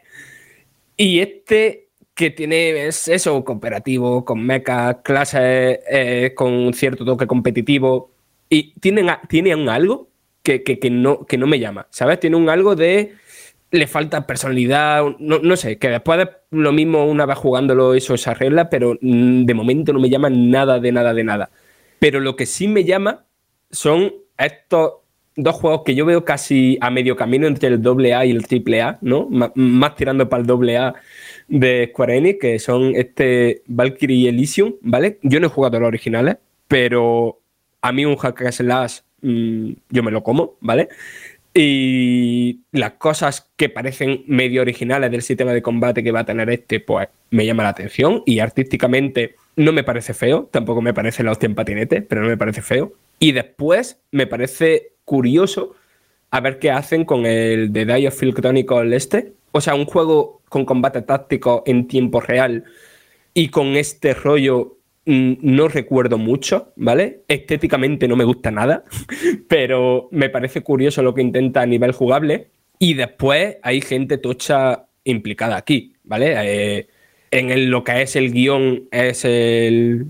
Y este que tiene es eso, cooperativo, con mechas, clases, eh, con cierto toque competitivo. Y tienen, tiene un algo que, que, no, que no me llama, ¿sabes? Tiene un algo de le falta personalidad, no, sé, que después de lo mismo una vez jugándolo eso se arregla, pero mm, de momento no me llama nada de nada de nada. Pero lo que sí me llama son estos dos juegos que yo veo casi a medio camino entre el AA y el AAA, ¿no? más tirando para el AA de Square Enix, que son este Valkyrie y Elysium, ¿vale? Yo no he jugado los originales, pero a mí un hack slash mm, yo me lo como, ¿vale? Y las cosas que parecen medio originales del sistema de combate que va a tener este, pues me llama la atención. Y artísticamente no me parece feo, tampoco me parece la hostia en patinete, pero no me parece feo. Y después me parece curioso a ver qué hacen con el de Die of este. O sea, un juego con combate táctico en tiempo real y con este rollo no recuerdo mucho, ¿vale? Estéticamente no me gusta nada, pero me parece curioso lo que intenta a nivel jugable. Y después hay gente tocha implicada aquí, ¿vale? Eh, en lo que es el guion es el,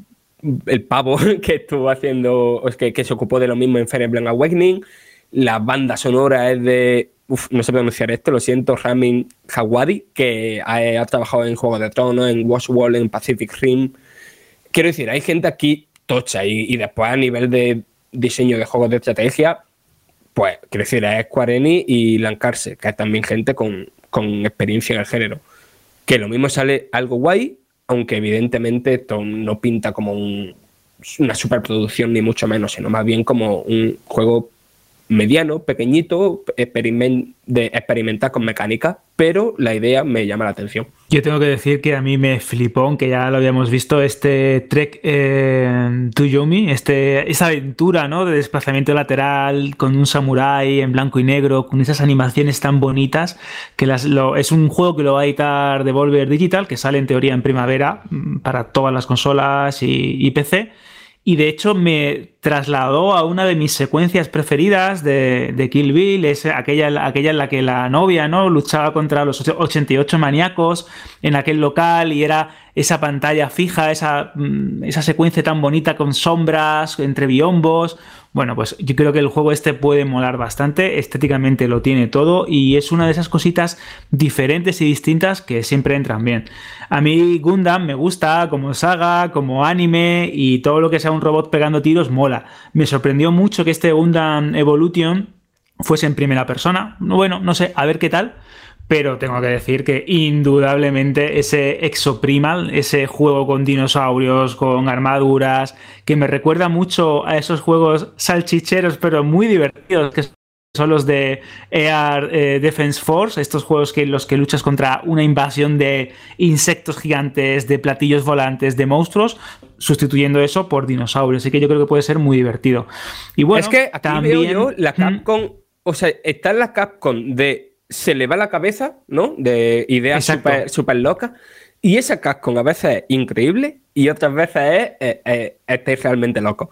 el pavo que estuvo haciendo, que, que se ocupó de lo mismo en Fire Emblem Awakening. La banda sonora es de Uf, no sé pronunciar esto, lo siento, Ramin Hawadi, que ha, ha, trabajado en Juego de Tronos, en Washwall, en Pacific Rim, Quiero decir, hay gente aquí tocha y, después a nivel de diseño de juegos de estrategia, pues quiero decir, es Square Enix y Lancarse, que es también gente con, con experiencia en el género. Que lo mismo sale algo guay, aunque evidentemente esto no pinta como una superproducción ni mucho menos, sino más bien como un juego mediano, pequeñito, de experimentar con mecánica, pero la idea me llama la atención. Yo tengo que decir que a mí me flipó, aunque ya lo habíamos visto, este Trek eh, to Yomi, este, esa aventura ¿no? de desplazamiento lateral con un samurái en blanco y negro, con esas animaciones tan bonitas, que las, es un juego que lo va a editar Devolver Digital, que sale en teoría en primavera mm, para todas las consolas y PC y de hecho me trasladó a una de mis secuencias preferidas de, Kill Bill, es aquella, aquella en la que la novia ¿no? luchaba contra los 88 maníacos en aquel local y era esa pantalla fija, esa, mm, esa secuencia tan bonita con sombras entre biombos. Bueno, pues yo creo que el juego este puede molar bastante, estéticamente lo tiene todo y es una de esas cositas diferentes y distintas que siempre entran bien. A mí Gundam me gusta como saga, como anime y todo lo que sea un robot pegando tiros mola. Me sorprendió mucho que este Gundam Evolution fuese en primera persona. Bueno, no sé, a ver qué tal pero tengo que decir que indudablemente ese Exoprimal, ese juego con dinosaurios, con armaduras, que me recuerda mucho a esos juegos salchicheros, pero muy divertidos, que son los de Air eh, Defense Force, estos juegos que los que luchas contra una invasión de insectos gigantes, de platillos volantes, de monstruos, sustituyendo eso por dinosaurios. Así que yo creo que puede ser muy divertido. Y bueno, es que también yo la Capcom, o sea, está en la Capcom de se le va la cabeza, ¿no? De ideas súper locas. Y esa Capcom a veces es increíble y otras veces es, realmente loco.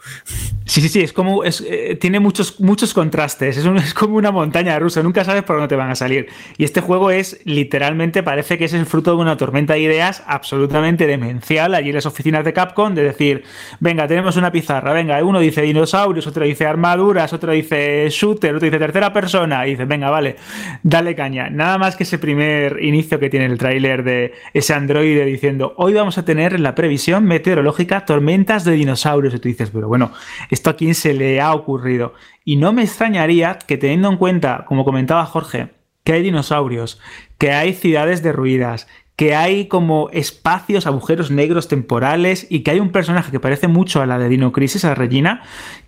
Sí, sí, sí, es como, es, eh, tiene muchos, muchos contrastes, es, es, como una montaña rusa, nunca sabes por dónde te van a salir. Y este juego es, literalmente, parece que es el fruto de una tormenta de ideas absolutamente demencial allí en las oficinas de Capcom, de decir, venga, tenemos una pizarra, venga, uno dice dinosaurios, otro dice armaduras, otro dice shooter, otro dice tercera persona, y dice, venga, vale, dale caña. Nada más que ese primer inicio que tiene el tráiler de ese androide diciendo, hoy vamos a tener la previsión meteorológica tormentas de dinosaurios, y tú dices, pero bueno, esto a quién se le ha ocurrido. Y no me extrañaría que teniendo en cuenta, como comentaba Jorge, que hay dinosaurios, que hay ciudades derruidas, que hay como espacios, agujeros negros temporales y que hay un personaje que parece mucho a la de Dino Crisis, a Regina,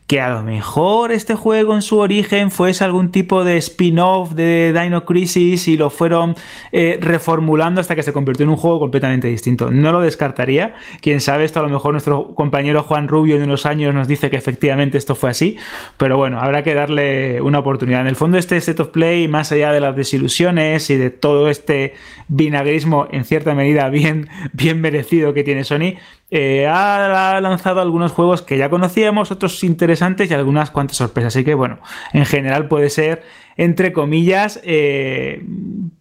que a lo mejor este juego en su origen fuese algún tipo de spin-off de Dino Crisis y lo fueron eh, reformulando hasta que se convirtió en un juego completamente distinto. No lo descartaría. Quién sabe, esto a lo mejor nuestro compañero Juan Rubio de unos años nos dice que efectivamente esto fue así, pero bueno, habrá que darle una oportunidad. En el fondo este set of play, más allá de las desilusiones y de todo este vinagrismo en cierta medida bien, bien merecido que tiene Sony, eh, ha lanzado algunos juegos que ya conocíamos, otros interesantes y algunas cuantas sorpresas. Así que bueno, en general puede ser entre comillas, eh,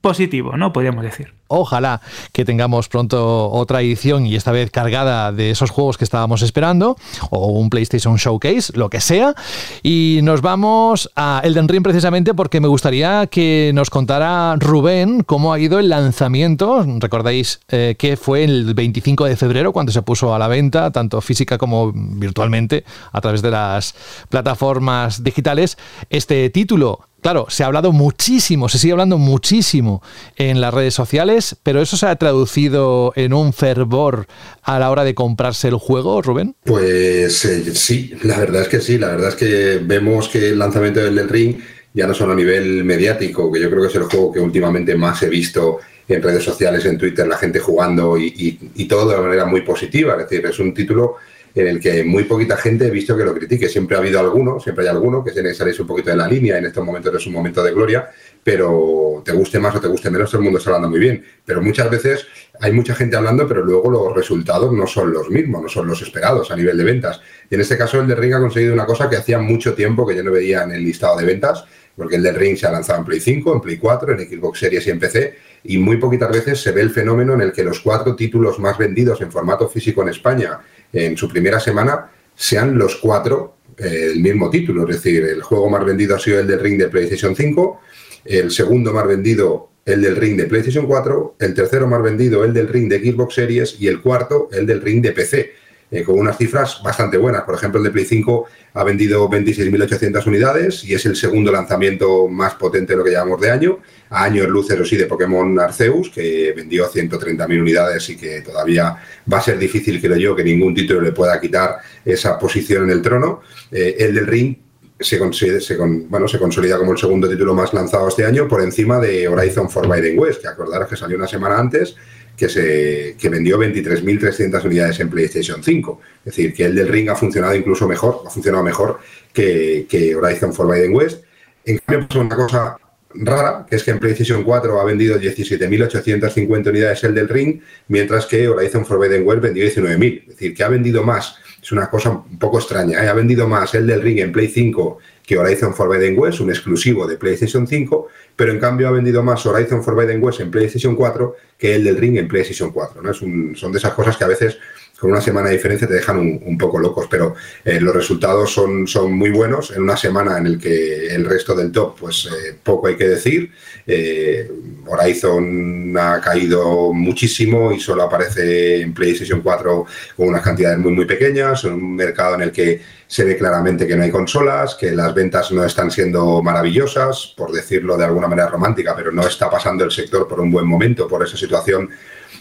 positivo, ¿no? Podríamos decir. Ojalá que tengamos pronto otra edición y esta vez cargada de esos juegos que estábamos esperando, o un PlayStation Showcase, lo que sea. Y nos vamos a Elden Ring precisamente porque me gustaría que nos contara Rubén cómo ha ido el lanzamiento. Recordáis eh, que fue el 25 de febrero cuando se puso a la venta, tanto física como virtualmente, a través de las plataformas digitales, este título Claro, se ha hablado muchísimo, se sigue hablando muchísimo en las redes sociales, pero eso se ha traducido en un fervor a la hora de comprarse el juego, Rubén. Pues eh, sí, la verdad es que sí, la verdad es que vemos que el lanzamiento del Ring ya no solo a nivel mediático, que yo creo que es el juego que últimamente más he visto en redes sociales, en Twitter, la gente jugando y, y todo de una manera muy positiva, es decir, es un título en el que muy poquita gente he visto que lo critique. Siempre ha habido alguno, siempre hay alguno que tiene que salirse un poquito de la línea. En estos momentos es un momento de gloria, pero te guste más o te guste menos, todo el mundo está hablando muy bien. Pero muchas veces hay mucha gente hablando, pero luego los resultados no son los mismos, no son los esperados a nivel de ventas. Y en este caso, el de Ring ha conseguido una cosa que hacía mucho tiempo que yo no veía en el listado de ventas, porque el de Ring se ha lanzado en Play 5, en Play 4, en Xbox Series y en PC, y muy poquitas veces se ve el fenómeno en el que los cuatro títulos más vendidos en formato físico en España en su primera semana sean los cuatro eh, el mismo título. Es decir, el juego más vendido ha sido el del Ring de PlayStation 5, el segundo más vendido el del Ring de PlayStation 4, el tercero más vendido el del Ring de Xbox Series y el cuarto el del Ring de PC. Eh, con unas cifras bastante buenas. Por ejemplo, el de Play 5 ha vendido 26.800 unidades y es el segundo lanzamiento más potente de lo que llamamos de año. A años luz, eso sí, de Pokémon Arceus, que vendió 130.000 unidades y que todavía va a ser difícil, creo yo, que ningún título le pueda quitar esa posición en el trono. Eh, el del Ring se, se, bueno, se consolida como el segundo título más lanzado este año por encima de Horizon Forbidden West, que acordaros que salió una semana antes que, se, que vendió 23.300 unidades en PlayStation 5. Es decir, que el del Ring ha funcionado incluso mejor, ha funcionado mejor que, que Horizon Forbidden West. En cambio, pasa una cosa rara, que es que en PlayStation 4 ha vendido 17.850 unidades el del Ring, mientras que Horizon Forbidden West vendió 19.000. Es decir, que ha vendido más. Es una cosa un poco extraña. ¿eh? Ha vendido más el del Ring en Play 5 que Horizon Forbidden West, un exclusivo de PlayStation 5, pero en cambio ha vendido más Horizon Forbidden West en PlayStation 4 que el del Ring en PlayStation 4. ¿no? Es son de esas cosas que a veces con una semana de diferencia te dejan un, poco locos, pero eh, los resultados son, son muy buenos. En una semana en el que el resto del top, pues eh, poco hay que decir. Eh, Horizon ha caído muchísimo y solo aparece en PlayStation 4 con unas cantidades muy, muy pequeñas, en un mercado en el que se ve claramente que no hay consolas, que las ventas no están siendo maravillosas, por decirlo de alguna manera romántica, pero no está pasando el sector por un buen momento, por esa situación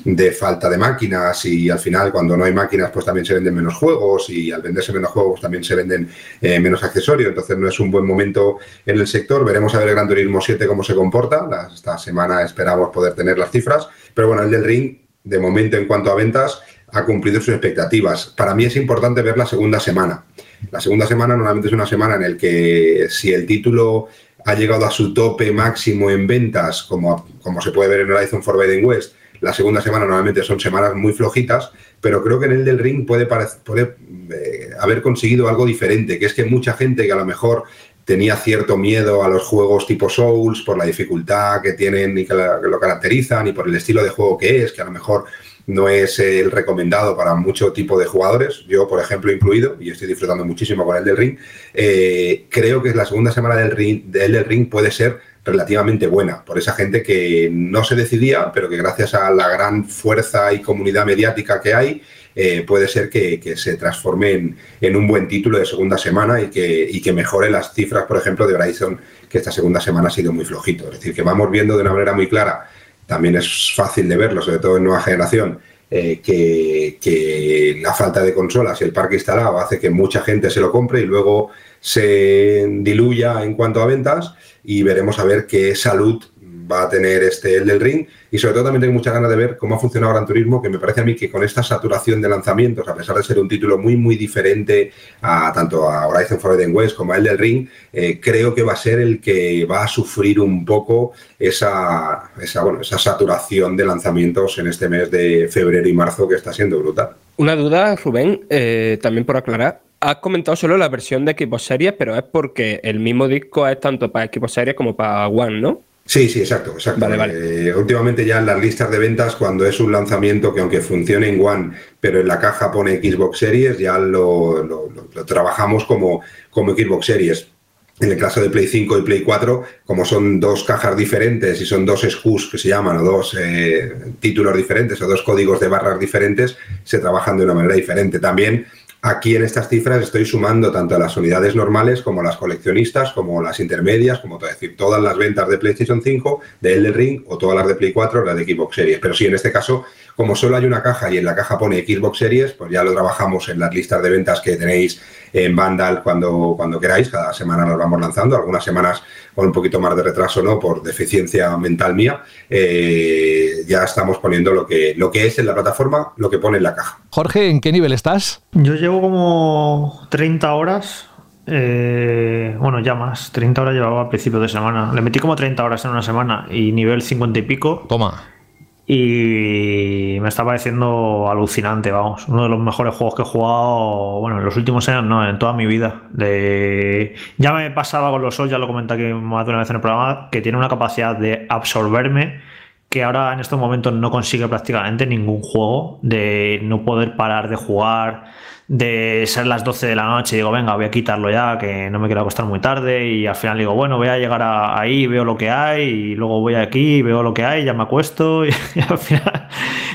de falta de máquinas y al final cuando no hay máquinas pues también se venden menos juegos y al venderse menos juegos también se venden eh, menos accesorios, entonces no es un buen momento en el sector. Veremos a ver el Gran Turismo 7 cómo se comporta, esta semana esperamos poder tener las cifras, pero bueno, el del Ring de momento en cuanto a ventas ha cumplido sus expectativas. Para mí es importante ver la segunda semana. La segunda semana normalmente es una semana en la que si el título ha llegado a su tope máximo en ventas, como, como se puede ver en Horizon Forbidden West, la segunda semana normalmente son semanas muy flojitas, pero creo que en el del ring puede, eh, haber conseguido algo diferente, que es que mucha gente que a lo mejor tenía cierto miedo a los juegos tipo Souls por la dificultad que tienen y que, lo caracterizan y por el estilo de juego que es, que a lo mejor no es el recomendado para mucho tipo de jugadores, yo por ejemplo incluido, y estoy disfrutando muchísimo con el del ring, eh, creo que la segunda semana del ring, del ring puede ser relativamente buena por esa gente que no se decidía, pero que gracias a la gran fuerza y comunidad mediática que hay, eh, puede ser que, se transforme en, un buen título de segunda semana y que, y que mejore las cifras, por ejemplo, de Horizon, que esta segunda semana ha sido muy flojito. Es decir, que vamos viendo de una manera muy clara, también es fácil de verlo, sobre todo en nueva generación, eh, que, que, la falta de consolas y el parque instalado hace que mucha gente se lo compre y luego se diluya en cuanto a ventas y veremos a ver qué salud va a tener este el del ring y sobre todo también tengo muchas ganas de ver cómo ha funcionado Gran Turismo, que me parece a mí que con esta saturación de lanzamientos, a pesar de ser un título muy muy diferente a tanto a Horizon Forbidden West como a el del ring, eh, creo que va a ser el que va a sufrir un poco esa, esa, bueno, esa saturación de lanzamientos en este mes de febrero y marzo que está siendo brutal. Una duda, Rubén, eh, también por aclarar. Has comentado solo la versión de equipos series, pero es porque el mismo disco es tanto para equipos series como para One, ¿no? Sí, sí, exacto, exacto. Eh, últimamente ya en las listas de ventas, cuando es un lanzamiento que aunque funcione en One, pero en la caja pone Xbox Series, ya lo, trabajamos como, como Xbox Series. En el caso de Play 5 y Play 4, como son dos cajas diferentes y son dos SKUs que se llaman, o dos eh, títulos diferentes, o dos códigos de barras diferentes, se trabajan de una manera diferente. También Aquí en estas cifras estoy sumando tanto las unidades normales como las coleccionistas, como las intermedias, como decir, todas las ventas de PlayStation 5, de Elden Ring o todas las de Play 4, las de Xbox Series. Pero sí, en este caso, como solo hay una caja y en la caja pone Xbox Series, pues ya lo trabajamos en las listas de ventas que tenéis en Vandal cuando, cuando queráis. Cada semana nos vamos lanzando, algunas semanas con un poquito más de retraso, ¿no? Por deficiencia mental mía. Eh, ya estamos poniendo lo que, lo que es en la plataforma, lo que pone en la caja. Jorge, ¿en qué nivel estás? Yo llevo como 30 horas. Eh, bueno, ya más. 30 horas llevaba a principio de semana. Le metí como 30 horas en una semana y nivel 50 y pico. Toma. Y me está pareciendo alucinante, vamos. Uno de los mejores juegos que he jugado, bueno, en los últimos años, no, en toda mi vida. De... Ya me pasaba con los Souls, ya lo comenté aquí más de una vez en el programa, que tiene una capacidad de absorberme que ahora en estos momentos no consigue prácticamente ningún juego, de no poder parar de jugar de ser las 12 de la noche y digo, venga, voy a quitarlo ya, que no me quiero acostar muy tarde y al final digo, bueno, voy a llegar ahí, veo lo que hay y luego voy aquí, veo lo que hay, ya me acuesto y, al final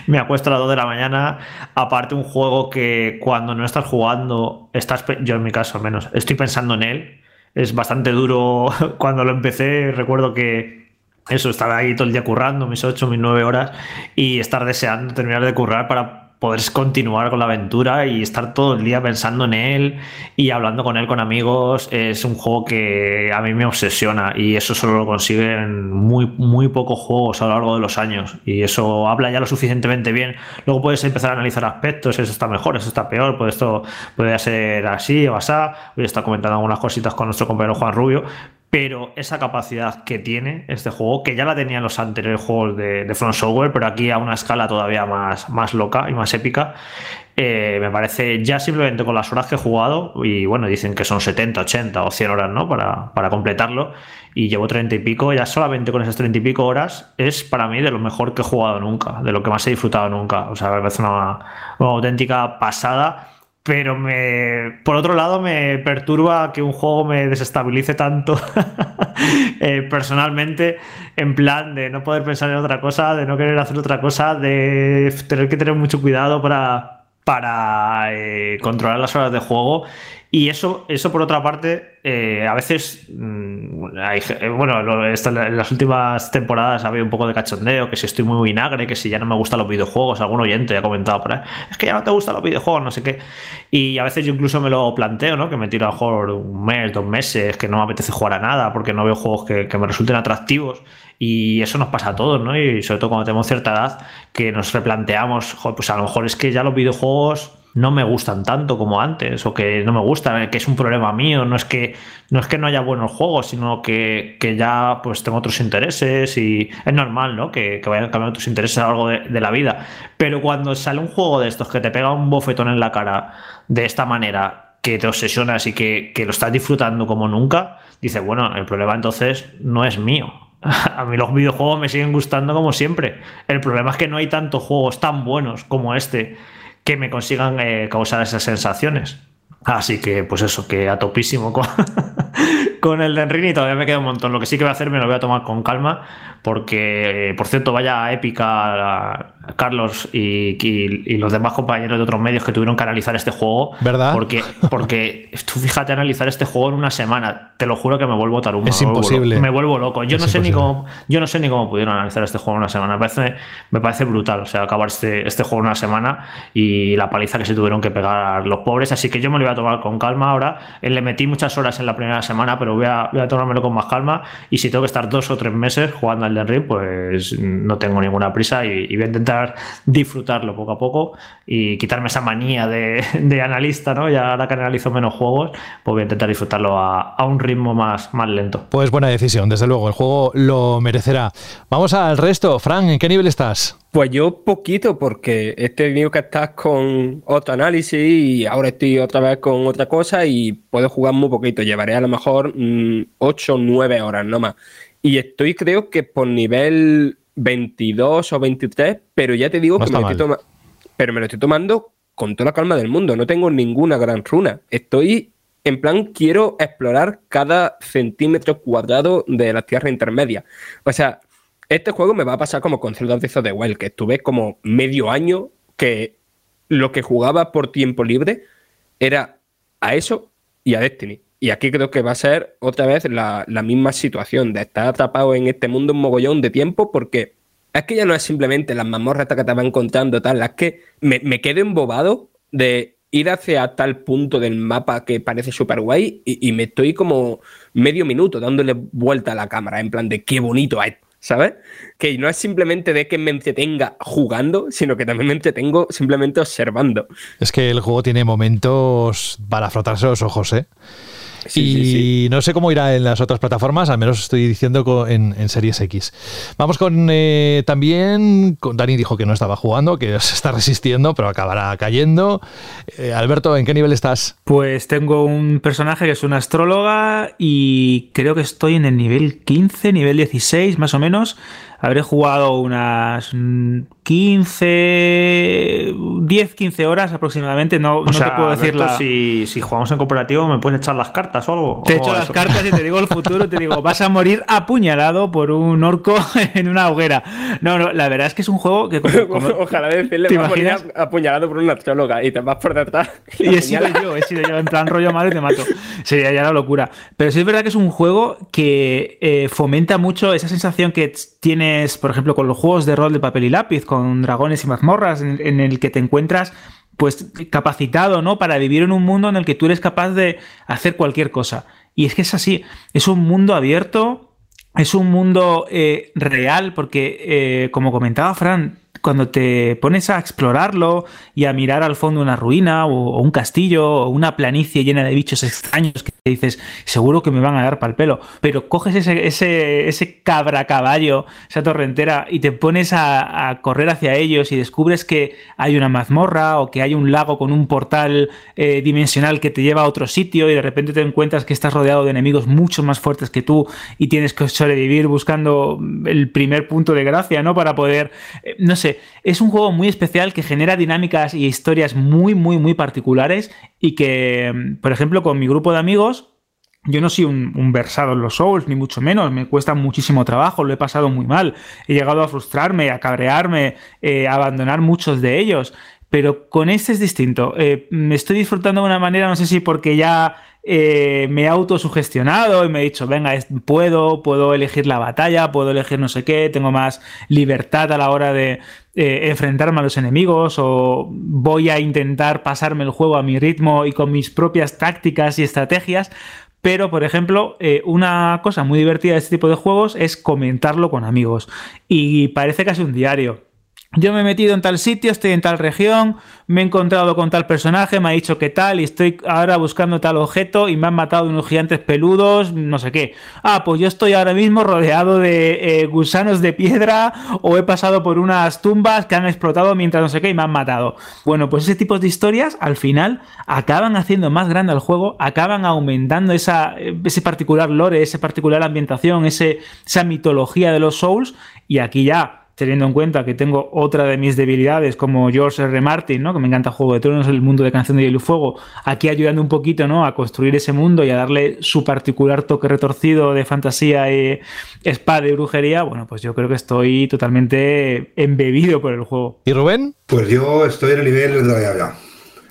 me acuesto a las 2 de la mañana. Aparte un juego que cuando no estás jugando, estás, yo en mi caso al menos, estoy pensando en él. Es bastante duro cuando lo empecé, recuerdo que eso, estaba ahí todo el día currando, mis 8, mis 9 horas y estar deseando terminar de currar para poder continuar con la aventura y estar todo el día pensando en él y hablando con él con amigos es un juego que a mí me obsesiona y eso solo lo consiguen muy muy pocos juegos a lo largo de los años y eso habla ya lo suficientemente bien. Luego puedes empezar a analizar aspectos eso está mejor eso está peor pues esto puede ser así o así hoy está comentando algunas cositas con nuestro compañero Juan Rubio pero esa capacidad que tiene este juego, que ya la tenía en los anteriores juegos de, de Front Software, pero aquí a una escala todavía más, más loca y más épica, eh, me parece ya simplemente con las horas que he jugado, y bueno, dicen que son 70, 80 o 100 horas, ¿no? Para, para completarlo, y llevo 30 y pico, ya solamente con esas 30 y pico horas es para mí de lo mejor que he jugado nunca, de lo que más he disfrutado nunca. O sea, me parece una auténtica pasada pero me, por otro lado me perturba que un juego me desestabilice tanto eh, personalmente, en plan de no poder pensar en otra cosa, de no querer hacer otra cosa, de tener que tener mucho cuidado para, para eh, controlar las horas de juego y eso, eso por otra parte, eh, a veces, mm, eh, bueno, en las últimas temporadas ha habido un poco de cachondeo, que si estoy muy vinagre, que si ya no me gustan los videojuegos, algún oyente ha comentado por es que ya no te gustan los videojuegos, no sé qué. Y a veces yo incluso me lo planteo, ¿no? Que me tiro a jugar un mes, dos meses, que no me apetece jugar a nada, porque no veo juegos que, que me resulten atractivos. Y eso nos pasa a todos, ¿no? Y sobre todo cuando tenemos cierta edad, que nos replanteamos, pues a lo mejor es que ya los videojuegos no me gustan tanto como antes, o que no me gustan, que es un problema mío, no es que no, es que no haya buenos juegos, sino que, ya pues tengo otros intereses y es normal, ¿no? Que, vayan cambiando tus intereses a lo largo de, la vida. Pero cuando sale un juego de estos que te pega un bofetón en la cara de esta manera, que te obsesionas y que, que lo estás disfrutando como nunca, dices, bueno, el problema entonces no es mío, a mí los videojuegos me siguen gustando como siempre. El problema es que no hay tantos juegos tan buenos como este que me consigan eh, causar esas sensaciones. Así que, pues eso, que a topísimo con, con el y todavía me queda un montón. Lo que sí que voy a hacer me lo voy a tomar con calma, porque, eh, por cierto, vaya épica Carlos y, los demás compañeros de otros medios que tuvieron que analizar este juego. ¿Verdad? Porque, porque tú fíjate analizar este juego en una semana. Te lo juro que me vuelvo tarumba. Es imposible. Me vuelvo loco. Yo no sé ni cómo, yo no sé ni cómo pudieron analizar este juego en una semana. Me parece, me parece brutal. O sea, acabar este, este juego en una semana y la paliza que se tuvieron que pegar los pobres. Así que yo me lo voy a tomar con calma ahora. Eh, le metí muchas horas en la primera semana, pero voy a, voy a tomármelo con más calma. Y si tengo que estar dos o tres meses jugando al Ring, pues no tengo ninguna prisa y, y voy a intentar disfrutarlo poco a poco y quitarme esa manía de, analista, ¿no? Ya ahora que analizo menos juegos, pues voy a intentar disfrutarlo a, un ritmo más, más lento. Pues buena decisión, desde luego, el juego lo merecerá. Vamos al resto. Fran, ¿en qué nivel estás? Pues yo poquito, porque he tenido que estar con otro análisis y ahora estoy otra vez con otra cosa y puedo jugar muy poquito. Llevaré a lo mejor 8 o 9 horas nomás. Y estoy creo que por nivel 22 o 23, pero ya te digo que me lo, estoy pero me lo estoy tomando con toda la calma del mundo. No tengo ninguna gran runa. Estoy en plan, quiero explorar cada centímetro cuadrado de la tierra intermedia. O sea, este juego me va a pasar como con Zelda of the Wild, que estuve como medio año que lo que jugaba por tiempo libre era a eso y a Destiny. Y aquí creo que va a ser otra vez la, misma situación de estar atrapado en este mundo un mogollón de tiempo porque es que ya no es simplemente las mazmorras que te van encontrando tal, es que me, me quedo embobado de ir hacia tal punto del mapa que parece súper guay y, me estoy como medio minuto dándole vuelta a la cámara en plan de qué bonito es, ¿sabes? Que no es simplemente de que me entretenga jugando, sino que también me entretengo simplemente observando. Es que el juego tiene momentos para frotarse los ojos, ¿eh? Y no sé cómo irá en las otras plataformas, al menos estoy diciendo en, Series X. Vamos con eh, también, con Dani dijo que no estaba jugando, que se está resistiendo, pero acabará cayendo. Eh, Alberto, ¿en qué nivel estás? Pues tengo un personaje que es una astróloga y creo que estoy en el nivel 15, nivel 16 más o menos. Habré jugado unas 15, 10, 15 horas aproximadamente. No, no te puedo decir si, si, jugamos en cooperativo, ¿me puedes echar las cartas o algo? Te echo las cartas y te digo el futuro. Te digo, vas a morir apuñalado por un orco en una hoguera. No, no, la verdad es que es un juego que. Ojalá decirle, ¿te imaginas? apuñalado por una astróloga y te vas por detrás. Y he sido yo, he sido yo, en plan rollo malo y te mato. Sería ya la locura. Pero sí es verdad que es un juego que eh, fomenta mucho esa sensación que tiene por ejemplo, con los juegos de rol de papel y lápiz, con dragones y mazmorras, en, el que te encuentras pues capacitado, ¿no? Para vivir en un mundo en el que tú eres capaz de hacer cualquier cosa. Y es que es así, es un mundo abierto, es un mundo eh, real, porque, eh, como comentaba Fran, cuando te pones a explorarlo y a mirar al fondo una ruina o, un castillo o una planicie llena de bichos extraños que te dices, seguro que me van a dar pal pelo, pero coges ese, ese, ese cabra caballo, esa torrentera y te pones a, correr hacia ellos y descubres que hay una mazmorra o que hay un lago con un portal eh, dimensional que te lleva a otro sitio y de repente te encuentras que estás rodeado de enemigos mucho más fuertes que tú y tienes que sobrevivir buscando el primer punto de gracia, ¿no? Para poder, eh, no sé, es un juego muy especial que genera dinámicas y historias muy, muy, muy particulares y que, por ejemplo, con mi grupo de amigos, yo no soy un, versado en los Souls, ni mucho menos, me cuesta muchísimo trabajo, lo he pasado muy mal, he llegado a frustrarme, a cabrearme, eh, a abandonar muchos de ellos, pero con este es distinto. Eh, me estoy disfrutando de una manera, no sé si porque ya eh, me he autosugestionado y me he dicho, venga, puedo, puedo elegir la batalla, puedo elegir no sé qué, tengo más libertad a la hora de eh, enfrentarme a los enemigos o voy a intentar pasarme el juego a mi ritmo y con mis propias tácticas y estrategias. Pero, por ejemplo, eh, una cosa muy divertida de este tipo de juegos es comentarlo con amigos. Y parece casi un diario yo me he metido en tal sitio, estoy en tal región, me he encontrado con tal personaje, me ha dicho que tal, y estoy ahora buscando tal objeto y me han matado unos gigantes peludos, no sé qué. Ah, pues yo estoy ahora mismo rodeado de eh, gusanos de piedra o he pasado por unas tumbas que han explotado mientras no sé qué y me han matado. Bueno, pues ese tipo de historias al final acaban haciendo más grande el juego, acaban aumentando esa, ese particular lore, esa particular ambientación, ese, esa mitología de los Souls y aquí ya teniendo en cuenta que tengo otra de mis debilidades como George R. Martin, ¿no? que me encanta Juego de Tronos, el mundo de Canción de Hielo y Fuego, aquí ayudando un poquito ¿no? a construir ese mundo y a darle su particular toque retorcido de fantasía y espada y brujería, bueno, pues yo creo que estoy totalmente embebido por el juego. ¿Y Rubén? Pues yo estoy en el nivel de la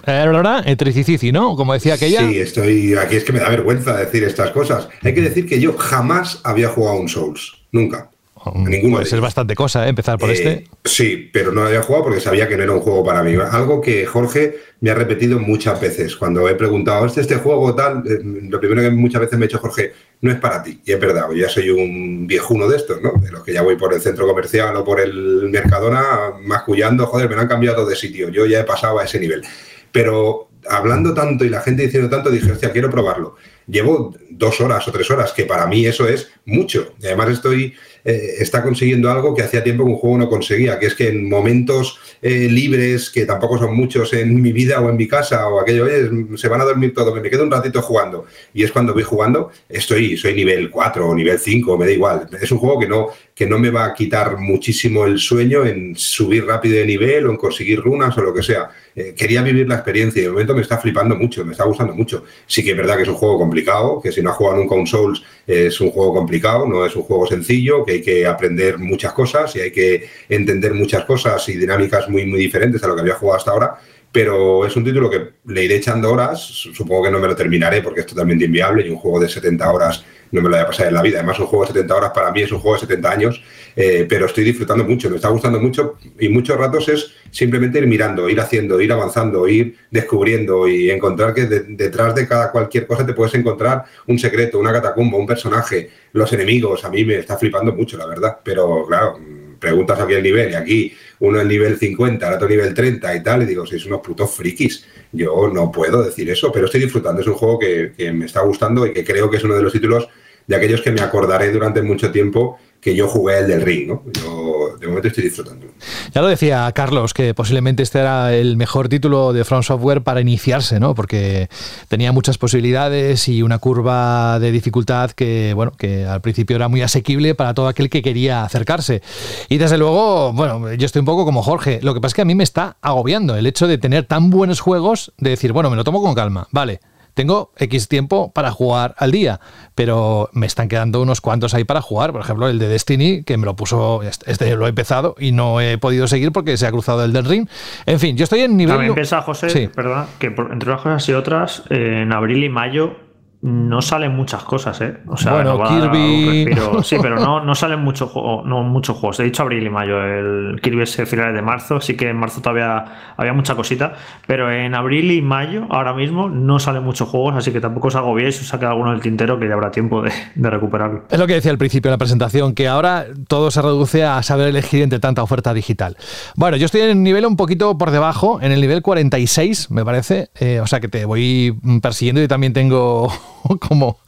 Ahora, Tricicici, ¿no? Como decía aquella. Sí, estoy. Aquí es que me da vergüenza decir estas cosas. Hay que decir que yo jamás había jugado un Souls. Nunca. Puede ser bastante cosa, ¿eh? empezar por este. Eh, sí, pero no había jugado porque sabía que no era un juego para mí. Algo que Jorge me ha repetido muchas veces. Cuando he preguntado, ¿este, este juego tal? Eh, lo primero que muchas veces me ha dicho Jorge, no es para ti. Y es verdad, yo ya soy un viejuno de estos, ¿no? De los que ya voy por el centro comercial o por el Mercadona mascullando, joder, me han cambiado de sitio. Yo ya he pasado a ese nivel. Pero hablando tanto y la gente diciendo tanto, dije, hostia, quiero probarlo. Llevo dos horas o tres horas, que para mí eso es mucho. Y además estoy eh, está consiguiendo algo que hacía tiempo que un juego no conseguía, que es que en momentos eh, libres, que tampoco son muchos en mi vida o en mi casa, o aquello, oye, se van a dormir todos, me quedo un ratito jugando. Y es cuando voy jugando, estoy, soy nivel 4 o nivel 5, me da igual. Es un juego que no, que no me va a quitar muchísimo el sueño en subir rápido de nivel o en conseguir runas o lo que sea. Eh, quería vivir la experiencia y de momento me está flipando mucho, me está gustando mucho. Sí que es verdad que es un juego complicado, que si no ha jugado nunca un Souls es un juego complicado, no es un juego sencillo, que hay que aprender muchas cosas y hay que entender muchas cosas y dinámicas muy, muy diferentes a lo que había jugado hasta ahora pero es un título que le iré echando horas, supongo que no me lo terminaré porque es totalmente inviable y un juego de 70 horas no me lo voy a pasar en la vida. Además, un juego de 70 horas para mí es un juego de 70 años, eh, pero estoy disfrutando mucho, me está gustando mucho y muchos ratos es simplemente ir mirando, ir haciendo, ir avanzando, ir descubriendo y encontrar que detrás de cada cualquier cosa te puedes encontrar un secreto, una catacumba, un personaje, los enemigos. A mí me está flipando mucho, la verdad, pero claro, preguntas aquí el nivel y aquí uno el nivel 50, el otro nivel 30 y tal, y digo, sois unos putos frikis. Yo no puedo decir eso, pero estoy disfrutando. Es un juego que me está gustando y que creo que es uno de los títulos de aquellos que me acordaré durante mucho tiempo que yo jugué el del ring, ¿no? Yo de momento estoy disfrutando. Ya lo decía Carlos, que posiblemente este era el mejor título de From Software para iniciarse, ¿no? Porque tenía muchas posibilidades y una curva de dificultad que, bueno, que al principio era muy asequible para todo aquel que quería acercarse. Y desde luego, bueno, yo estoy un poco como Jorge. Lo que pasa es que a mí me está agobiando el hecho de tener tan buenos juegos, de decir, bueno, me lo tomo con calma, vale tengo X tiempo para jugar al día, pero me están quedando unos cuantos ahí para jugar. Por ejemplo, el de Destiny, que me lo puso, este lo he empezado y no he podido seguir porque se ha cruzado el del ring. En fin, yo estoy en nivel... También piensa, José, perdona, que entre unas cosas y otras, en abril y mayo no salen muchas cosas, ¿eh? O sea, bueno, Kirby. sí, pero no, no salen muchos juegos, no muchos juegos. He dicho abril y mayo. El Kirby es finales de marzo, sí que en marzo todavía había mucha cosita. Pero en abril y mayo, ahora mismo, no salen muchos juegos, así que tampoco os agobiéis, os saca alguno del tintero que ya habrá tiempo de, de, recuperarlo. Es lo que decía al principio de la presentación, que ahora todo se reduce a saber elegir entre tanta oferta digital. Bueno, yo estoy en el nivel un poquito por debajo, en el nivel 46, me parece. Eh, o sea que te voy persiguiendo y también tengo como,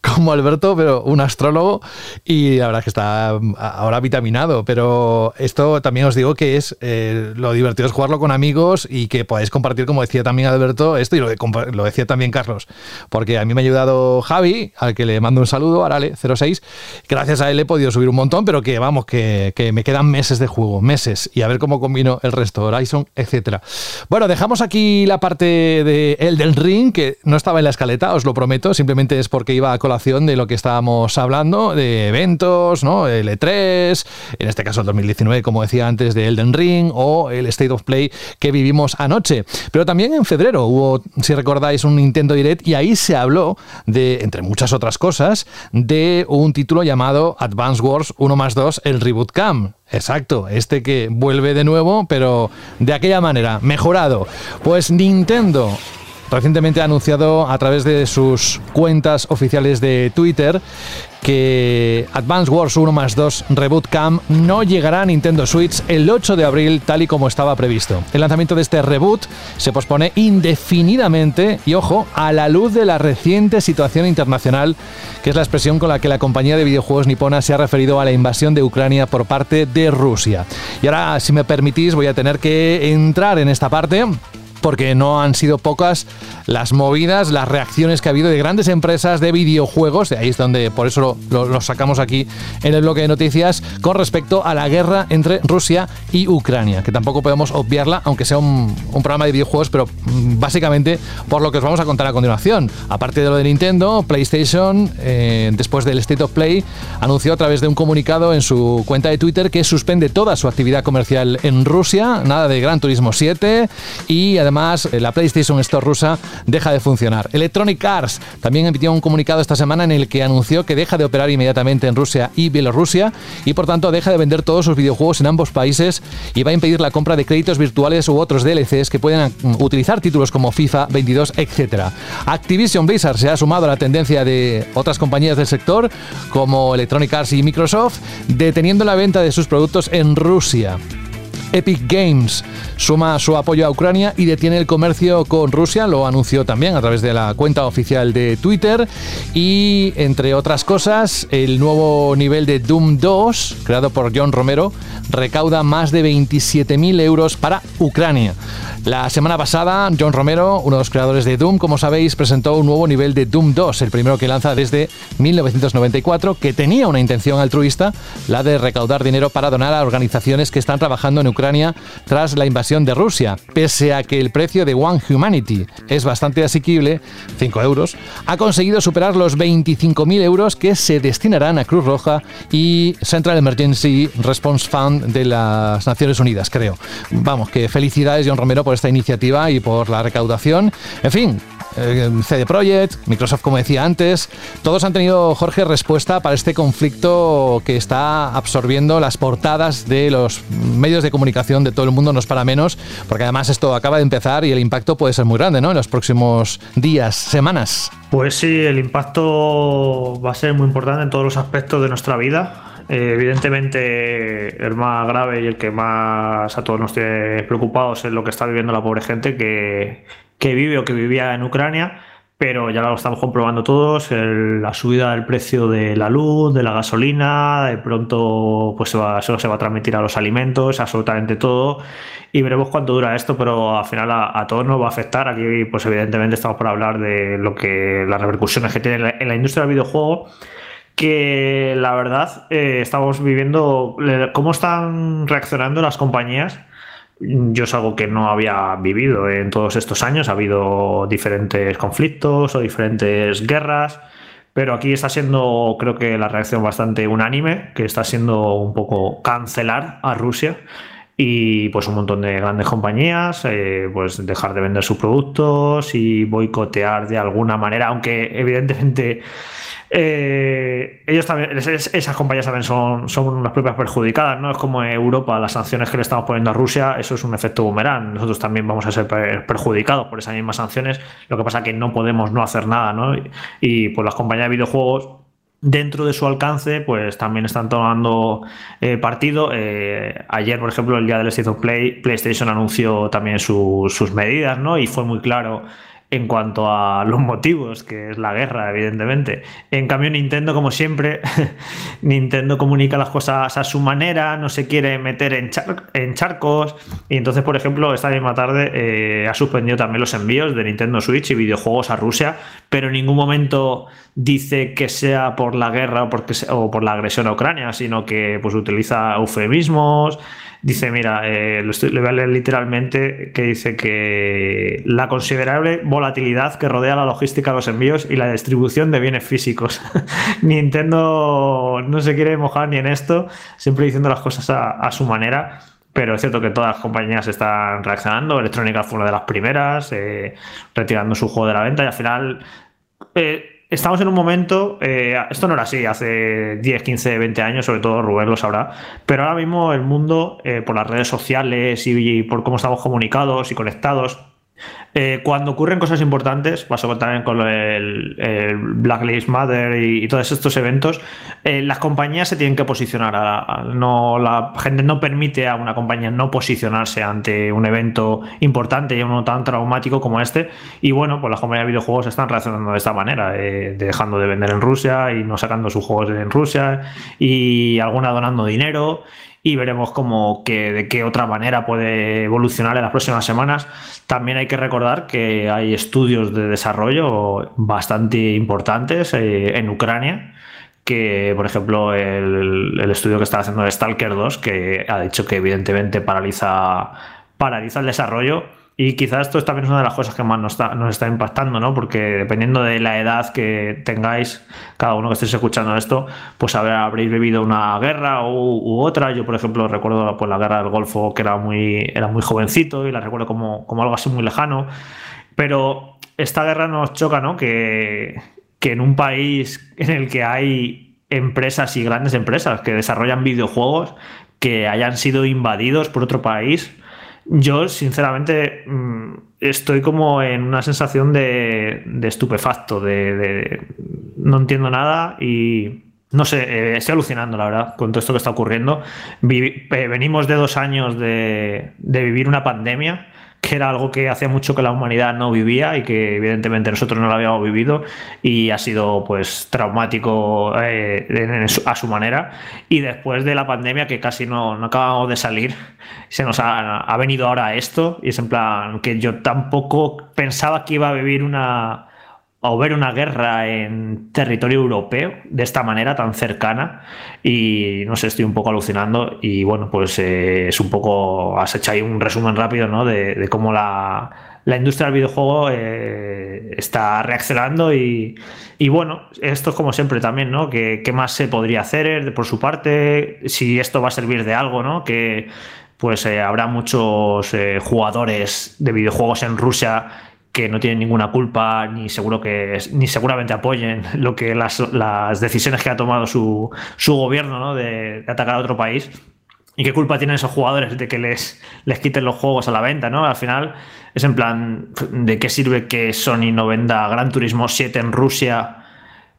como Alberto, pero un astrólogo y la verdad es que está ahora vitaminado. Pero esto también os digo que es eh, lo divertido es jugarlo con amigos y que podáis compartir, como decía también Alberto, esto y lo, lo decía también Carlos, porque a mí me ha ayudado Javi, al que le mando un saludo, Arale06. Gracias a él he podido subir un montón, pero que vamos, que, que me quedan meses de juego, meses, y a ver cómo combino el resto, Horizon, etcétera. Bueno, dejamos aquí la parte de el del ring, que no estaba en la escaleta, os lo prometo, simplemente es porque iba a colación de lo que estábamos hablando, de eventos, ¿no? El E3, en este caso el 2019, como decía antes, de Elden Ring o el State of Play que vivimos anoche. Pero también en febrero hubo, si recordáis, un Nintendo Direct y ahí se habló de, entre muchas otras cosas, de un título llamado Advance Wars 1 más 2, el Reboot Cam. Exacto, este que vuelve de nuevo, pero de aquella manera, mejorado. Pues Nintendo recientemente ha anunciado a través de sus cuentas oficiales de Twitter que Advance Wars 1 más 2 Reboot Cam no llegará a Nintendo Switch el 8 de abril tal y como estaba previsto. El lanzamiento de este reboot se pospone indefinidamente y ojo, a la luz de la reciente situación internacional, que es la expresión con la que la compañía de videojuegos nipona se ha referido a la invasión de Ucrania por parte de Rusia. Y ahora, si me permitís, voy a tener que entrar en esta parte porque no han sido pocas las movidas, las reacciones que ha habido de grandes empresas de videojuegos, ahí es donde por eso lo, sacamos aquí en el bloque de noticias, con respecto a la guerra entre Rusia y Ucrania, que tampoco podemos obviarla, aunque sea un, programa de videojuegos, pero mm, básicamente por lo que os vamos a contar a continuación. Aparte de lo de Nintendo, PlayStation, eh, después del State of Play, anunció a través de un comunicado en su cuenta de Twitter que suspende toda su actividad comercial en Rusia, nada de Gran Turismo 7 y además eh, la PlayStation Store rusa deja de funcionar. Electronic Arts también emitió un comunicado esta semana en el que anunció que deja de operar inmediatamente en Rusia y Bielorrusia y por tanto deja de vender todos sus videojuegos en ambos países y va a impedir la compra de créditos virtuales u otros DLCs que puedan mm, utilizar títulos como FIFA 22, etc. Activision Blizzard se ha sumado a la tendencia de otras compañías del sector como Electronic Arts y Microsoft, deteniendo la venta de sus productos en Rusia. Epic Games. Suma su apoyo a Ucrania y detiene el comercio con Rusia, lo anunció también a través de la cuenta oficial de Twitter. Y entre otras cosas el nuevo nivel de Doom 2 creado por John Romero recauda más de 27.000 euros para Ucrania. La semana pasada, John Romero, uno de los creadores de Doom, como sabéis, presentó un nuevo nivel de Doom 2, el primero que lanza desde 1994, que tenía una intención altruista, la de recaudar dinero para donar a organizaciones que están trabajando en Ucrania tras la invasión de Rusia. Pese a que el precio de One Humanity es bastante asequible, 5 euros, ha conseguido superar los 25.000 euros que se destinarán a Cruz Roja y Central Emergency Response Fund de las Naciones Unidas, creo. Vamos, que felicidades John Romero por esta iniciativa y por la recaudación. En fin, CD Projekt, Microsoft, como decía antes, todos han tenido, Jorge, respuesta para este conflicto que está absorbiendo las portadas de los medios de comunicación de todo el mundo, no es para menos, porque además esto acaba de empezar y el impacto puede ser muy grande, ¿no? En los próximos días, semanas. Pues sí, el impacto va a ser muy importante en todos los aspectos de nuestra vida. Eh, evidentemente, el más grave y el que más a todos nos tiene preocupados es lo que está viviendo la pobre gente que, que vive o que vivía en Ucrania, pero ya lo estamos comprobando todos, la subida del precio de la luz, de la gasolina, de pronto pues se va, eso se va a transmitir a los alimentos, absolutamente todo, y veremos cuánto dura esto, pero al final a, todos nos va a afectar. Aquí pues evidentemente estamos por hablar de lo que las repercusiones que tiene en la, industria del videojuego que la verdad eh, estamos viviendo cómo están reaccionando las compañías yo es algo que no había vivido en todos estos años. Ha habido diferentes conflictos o diferentes guerras, pero aquí está siendo, creo que la reacción bastante unánime, que está siendo un poco cancelar a Rusia y pues un montón de grandes compañías, eh, pues dejar de vender sus productos y boicotear de alguna manera, aunque evidentemente eh, ellos también, esas compañías también son, son las propias perjudicadas, ¿no? Es como Europa, las sanciones que le estamos poniendo a Rusia, eso es un efecto boomerang. Nosotros también vamos a ser perjudicados por esas mismas sanciones. Lo que pasa es que no podemos no hacer nada, ¿no? Y, pues las compañías de videojuegos dentro de su alcance, pues también están tomando eh, partido. Eh, ayer, por ejemplo, el día del State of Play, PlayStation anunció también sus medidas, ¿no? Y fue muy claro en cuanto a los motivos, que es la guerra, evidentemente. En cambio, Nintendo, como siempre, Nintendo comunica las cosas a su manera, no se quiere meter en, charcos. Y entonces, por ejemplo, esta misma tarde eh, ha suspendido también los envíos de Nintendo Switch y videojuegos a Rusia, pero en ningún momento dice que sea por la guerra o, o por la agresión a Ucrania, sino que pues utiliza eufemismos Dice, mira, eh, le voy a leer literalmente que dice que la considerable volatilidad que rodea la logística de los envíos y la distribución de bienes físicos. Nintendo no se quiere mojar ni en esto, siempre diciendo las cosas a, su manera. Pero es cierto que todas las compañías están reaccionando. Electrónica fue una de las primeras, eh, retirando su juego de la venta y al final eh, estamos en un momento, eh, esto no era así hace 10, 15, 20 años, sobre todo Rubén lo sabrá, pero ahora mismo el mundo, eh, por las redes sociales y, por cómo estamos comunicados y conectados, Eh, cuando ocurren cosas importantes, pasó también con el, Black Lives Matter y, todos estos eventos, eh, las compañías se tienen que posicionar. no, la gente no permite a una compañía no posicionarse ante un evento importante y uno tan traumático como este. Y bueno, pues las compañías de videojuegos están reaccionando de esta manera, eh, dejando de vender en Rusia y no sacando sus juegos en Rusia y alguna donando dinero y veremos cómo que, de qué otra manera puede evolucionar en las próximas semanas. También hay que recordar que hay estudios de desarrollo bastante importantes eh, en Ucrania que, por ejemplo, el, el, estudio que está haciendo de Stalker 2, que ha dicho que evidentemente paraliza, paraliza el desarrollo y quizás esto también es una de las cosas que más nos está, nos está impactando, ¿no? Porque dependiendo de la edad que tengáis, cada uno que estéis escuchando esto, pues habréis vivido una guerra u, otra. Yo, por ejemplo, recuerdo pues, la guerra del Golfo, que era muy, era muy jovencito y la recuerdo como, como algo así muy lejano. Pero esta guerra nos choca, ¿no? Que, que en un país en el que hay empresas y grandes empresas que desarrollan videojuegos que hayan sido invadidos por otro país yo, sinceramente, mm, estoy como en una sensación de, estupefacto, de, no entiendo nada y no sé, eh, estoy alucinando, la verdad, con todo esto que está ocurriendo. venimos de dos años de, de vivir una pandemia que era algo que hacía mucho que la humanidad no vivía y que evidentemente nosotros no lo habíamos vivido y ha sido pues traumático eh, a su manera. Y después de la pandemia que casi no, no acabamos de salir se nos ha, ha venido ahora esto y es en plan que yo tampoco pensaba que iba a vivir una o ver una guerra en territorio europeo de esta manera tan cercana y no sé, estoy un poco alucinando y bueno, pues eh, es un poco, has hecho ahí un resumen rápido ¿no? de, cómo la, industria del videojuego eh, está reaccionando y, bueno, esto es como siempre también, ¿no? ¿Qué, más se podría hacer por su parte? Si esto va a servir de algo, ¿no? Que pues eh, habrá muchos jugadores de videojuegos en Rusia que no tienen ninguna culpa ni seguro que ni seguramente apoyen lo que las, decisiones que ha tomado su, gobierno ¿no? de, atacar a otro país y qué culpa tienen esos jugadores de que les, les quiten los juegos a la venta, ¿no? Al final es en plan, ¿de qué sirve que Sony no venda Gran Turismo 7 en Rusia?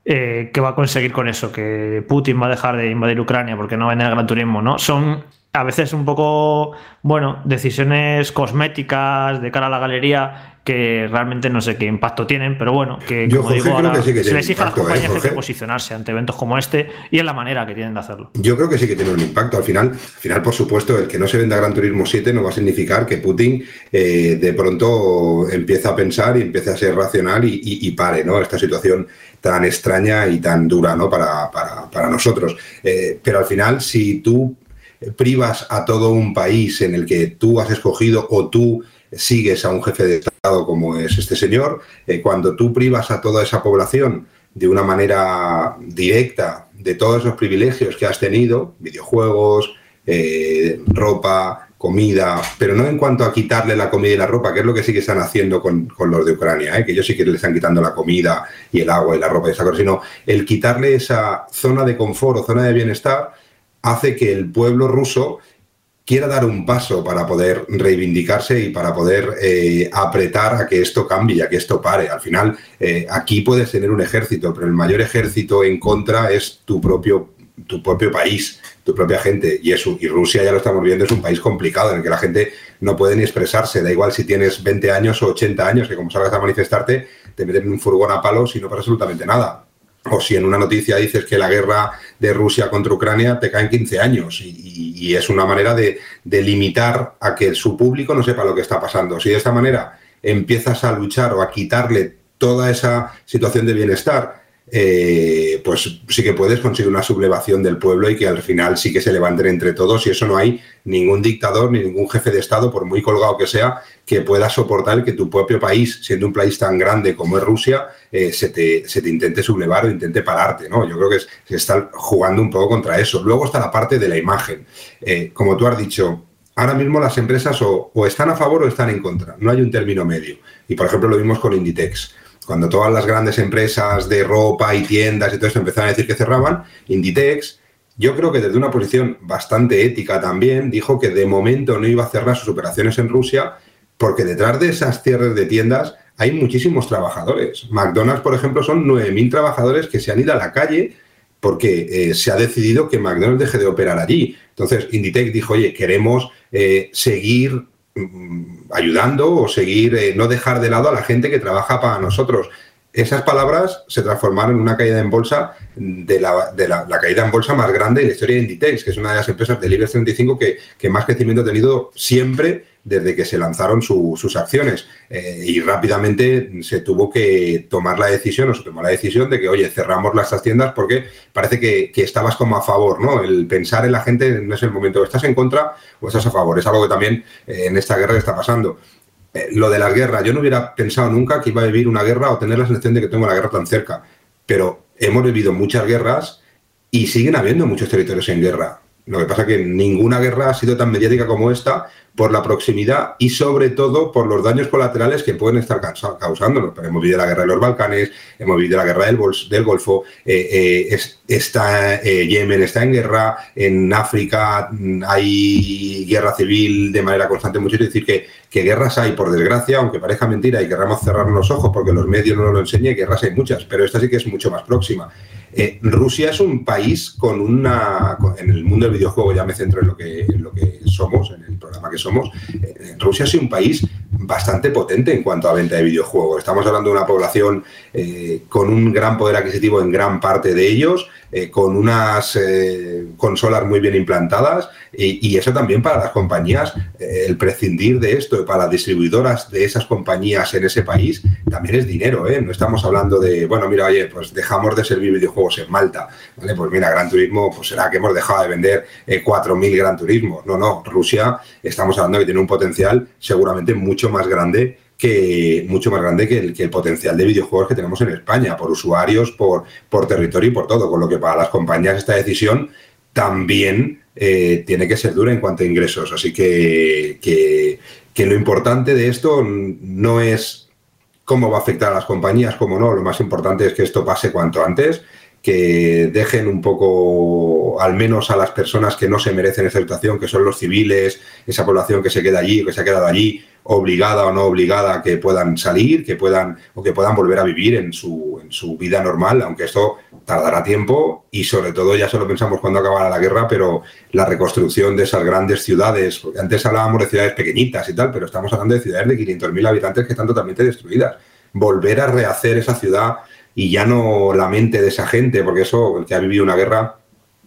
Eh, ¿Qué va a conseguir con eso? Que Putin va a dejar de invadir Ucrania porque no vende el Gran Turismo, ¿no? Son a veces un poco, bueno, decisiones cosméticas de cara a la galería que realmente no sé qué impacto tienen, pero bueno, que como digo, ahora se les exige a las compañías que posicionarse ante eventos como este y en la manera que tienen de hacerlo. Yo creo que sí que tiene un impacto. Al final, al final por supuesto, el que no se venda Gran Turismo 7 no va a significar que Putin eh, de pronto empiece a pensar y empiece a ser racional y, pare ¿no? esta situación tan extraña y tan dura ¿no? para, para, nosotros. Eh, pero al final, si tú privas a todo un país en el que tú has escogido o tú sigues a un jefe de Estado como es este señor, eh, cuando tú privas a toda esa población de una manera directa de todos esos privilegios que has tenido, videojuegos, eh, ropa, comida, pero no en cuanto a quitarle la comida y la ropa, que es lo que sí que están haciendo con, los de Ucrania, ¿eh? que ellos sí que le están quitando la comida y el agua y la ropa y esa cosa, sino el quitarle esa zona de confort o zona de bienestar hace que el pueblo ruso quiera dar un paso para poder reivindicarse y para poder eh, apretar a que esto cambie, a que esto pare. Al final, eh, aquí puedes tener un ejército, pero el mayor ejército en contra es tu propio, tu propio país, tu propia gente. Y, y Rusia, ya lo estamos viendo, es un país complicado en el que la gente no puede ni expresarse. Da igual si tienes 20 años o 80 años, que como salgas a manifestarte, te meten en un furgón a palos y no pasa absolutamente nada o si en una noticia dices que la guerra de Rusia contra Ucrania te caen 15 años y, es una manera de, limitar a que su público no sepa lo que está pasando. Si de esta manera empiezas a luchar o a quitarle toda esa situación de bienestar, eh, pues sí que puedes conseguir una sublevación del pueblo y que al final sí que se levanten entre todos y eso no hay ningún dictador ni ningún jefe de Estado, por muy colgado que sea, que pueda soportar que tu propio país, siendo un país tan grande como es Rusia, eh, se, te, intente sublevar o intente pararte. ¿no? Yo creo que se está jugando un poco contra eso. Luego está la parte de la imagen. Eh, como tú has dicho, ahora mismo las empresas o están a favor o están en contra. No hay un término medio. Y por ejemplo lo vimos con Inditex cuando todas las grandes empresas de ropa y tiendas y todo esto empezaron a decir que cerraban, Inditex, yo creo que desde una posición bastante ética también, dijo que de momento no iba a cerrar sus operaciones en Rusia porque detrás de esas cierres de tiendas hay muchísimos trabajadores. McDonald's, por ejemplo, son 9.000 trabajadores que se han ido a la calle porque eh, se ha decidido que McDonald's deje de operar allí. Entonces, Inditex dijo, oye, queremos eh, seguir ayudando o seguir, eh, no dejar de lado a la gente que trabaja para nosotros. Esas palabras se transformaron en una caída en bolsa de, la, de la, caída en bolsa más grande en la historia de Inditex, que es una de las empresas del IBEX 35 que, que más crecimiento ha tenido siempre desde que se lanzaron sus acciones. Eh, y rápidamente se tuvo que tomar la decisión, o se tomó la decisión de que, oye, cerramos las tiendas porque parece que, estabas como a favor, ¿no? El pensar en la gente no es el momento, estás en contra o estás a favor. Es algo que también eh, en esta guerra está pasando. Eh, lo de las guerras, yo no hubiera pensado nunca que iba a vivir una guerra o tener la sensación de que tengo la guerra tan cerca, pero hemos vivido muchas guerras y siguen habiendo muchos territorios en guerra. Lo que pasa es que ninguna guerra ha sido tan mediática como esta por la proximidad y sobre todo por los daños colaterales que pueden estar causándonos. Hemos vivido la guerra de los Balcanes, hemos vivido la guerra del, Golfo, eh, eh, está, eh, Yemen está en guerra, en África mm, hay guerra civil de manera constante. Mucho es decir que, que guerras hay, por desgracia, aunque parezca mentira y querramos cerrar los ojos porque los medios no nos lo enseñan, guerras hay muchas, pero esta sí que es mucho más próxima. Rusia es un país con una. En el mundo del videojuego ya me centro en lo que, lo que somos, en el programa que somos. Rusia es un país bastante potente en cuanto a venta de videojuegos. Estamos hablando de una población eh, con un gran poder adquisitivo en gran parte de ellos, eh, con unas eh, consolas muy bien implantadas y, eso también para las compañías, el prescindir de esto, para las distribuidoras de esas compañías en ese país, también es dinero. No estamos hablando de, bueno, mira, oye, pues dejamos de servir videojuegos en Malta. ¿vale? Pues mira, Gran Turismo, pues será que hemos dejado de vender 4.000 Gran Turismo. No, no, Rusia estamos hablando de que tiene un potencial seguramente mucho más grande que mucho más grande que el, potencial de videojuegos que tenemos en España, por usuarios, por, por territorio y por todo. Con lo que para las compañías esta decisión también eh, tiene que ser dura en cuanto a ingresos. Así que, que, que, lo importante de esto no es cómo va a afectar a las compañías, cómo no. Lo más importante es que esto pase cuanto antes que dejen un poco, al menos a las personas que no se merecen esa situación, que son los civiles, esa población que se queda allí, que se ha quedado allí, obligada o no obligada, que puedan salir, que puedan o que puedan volver a vivir en su, en su vida normal, aunque esto tardará tiempo y sobre todo ya solo pensamos cuando acabará la guerra, pero la reconstrucción de esas grandes ciudades, porque antes hablábamos de ciudades pequeñitas y tal, pero estamos hablando de ciudades de 500.000 habitantes que están totalmente destruidas. Volver a rehacer esa ciudad y ya no la mente de esa gente, porque eso, el que ha vivido una guerra,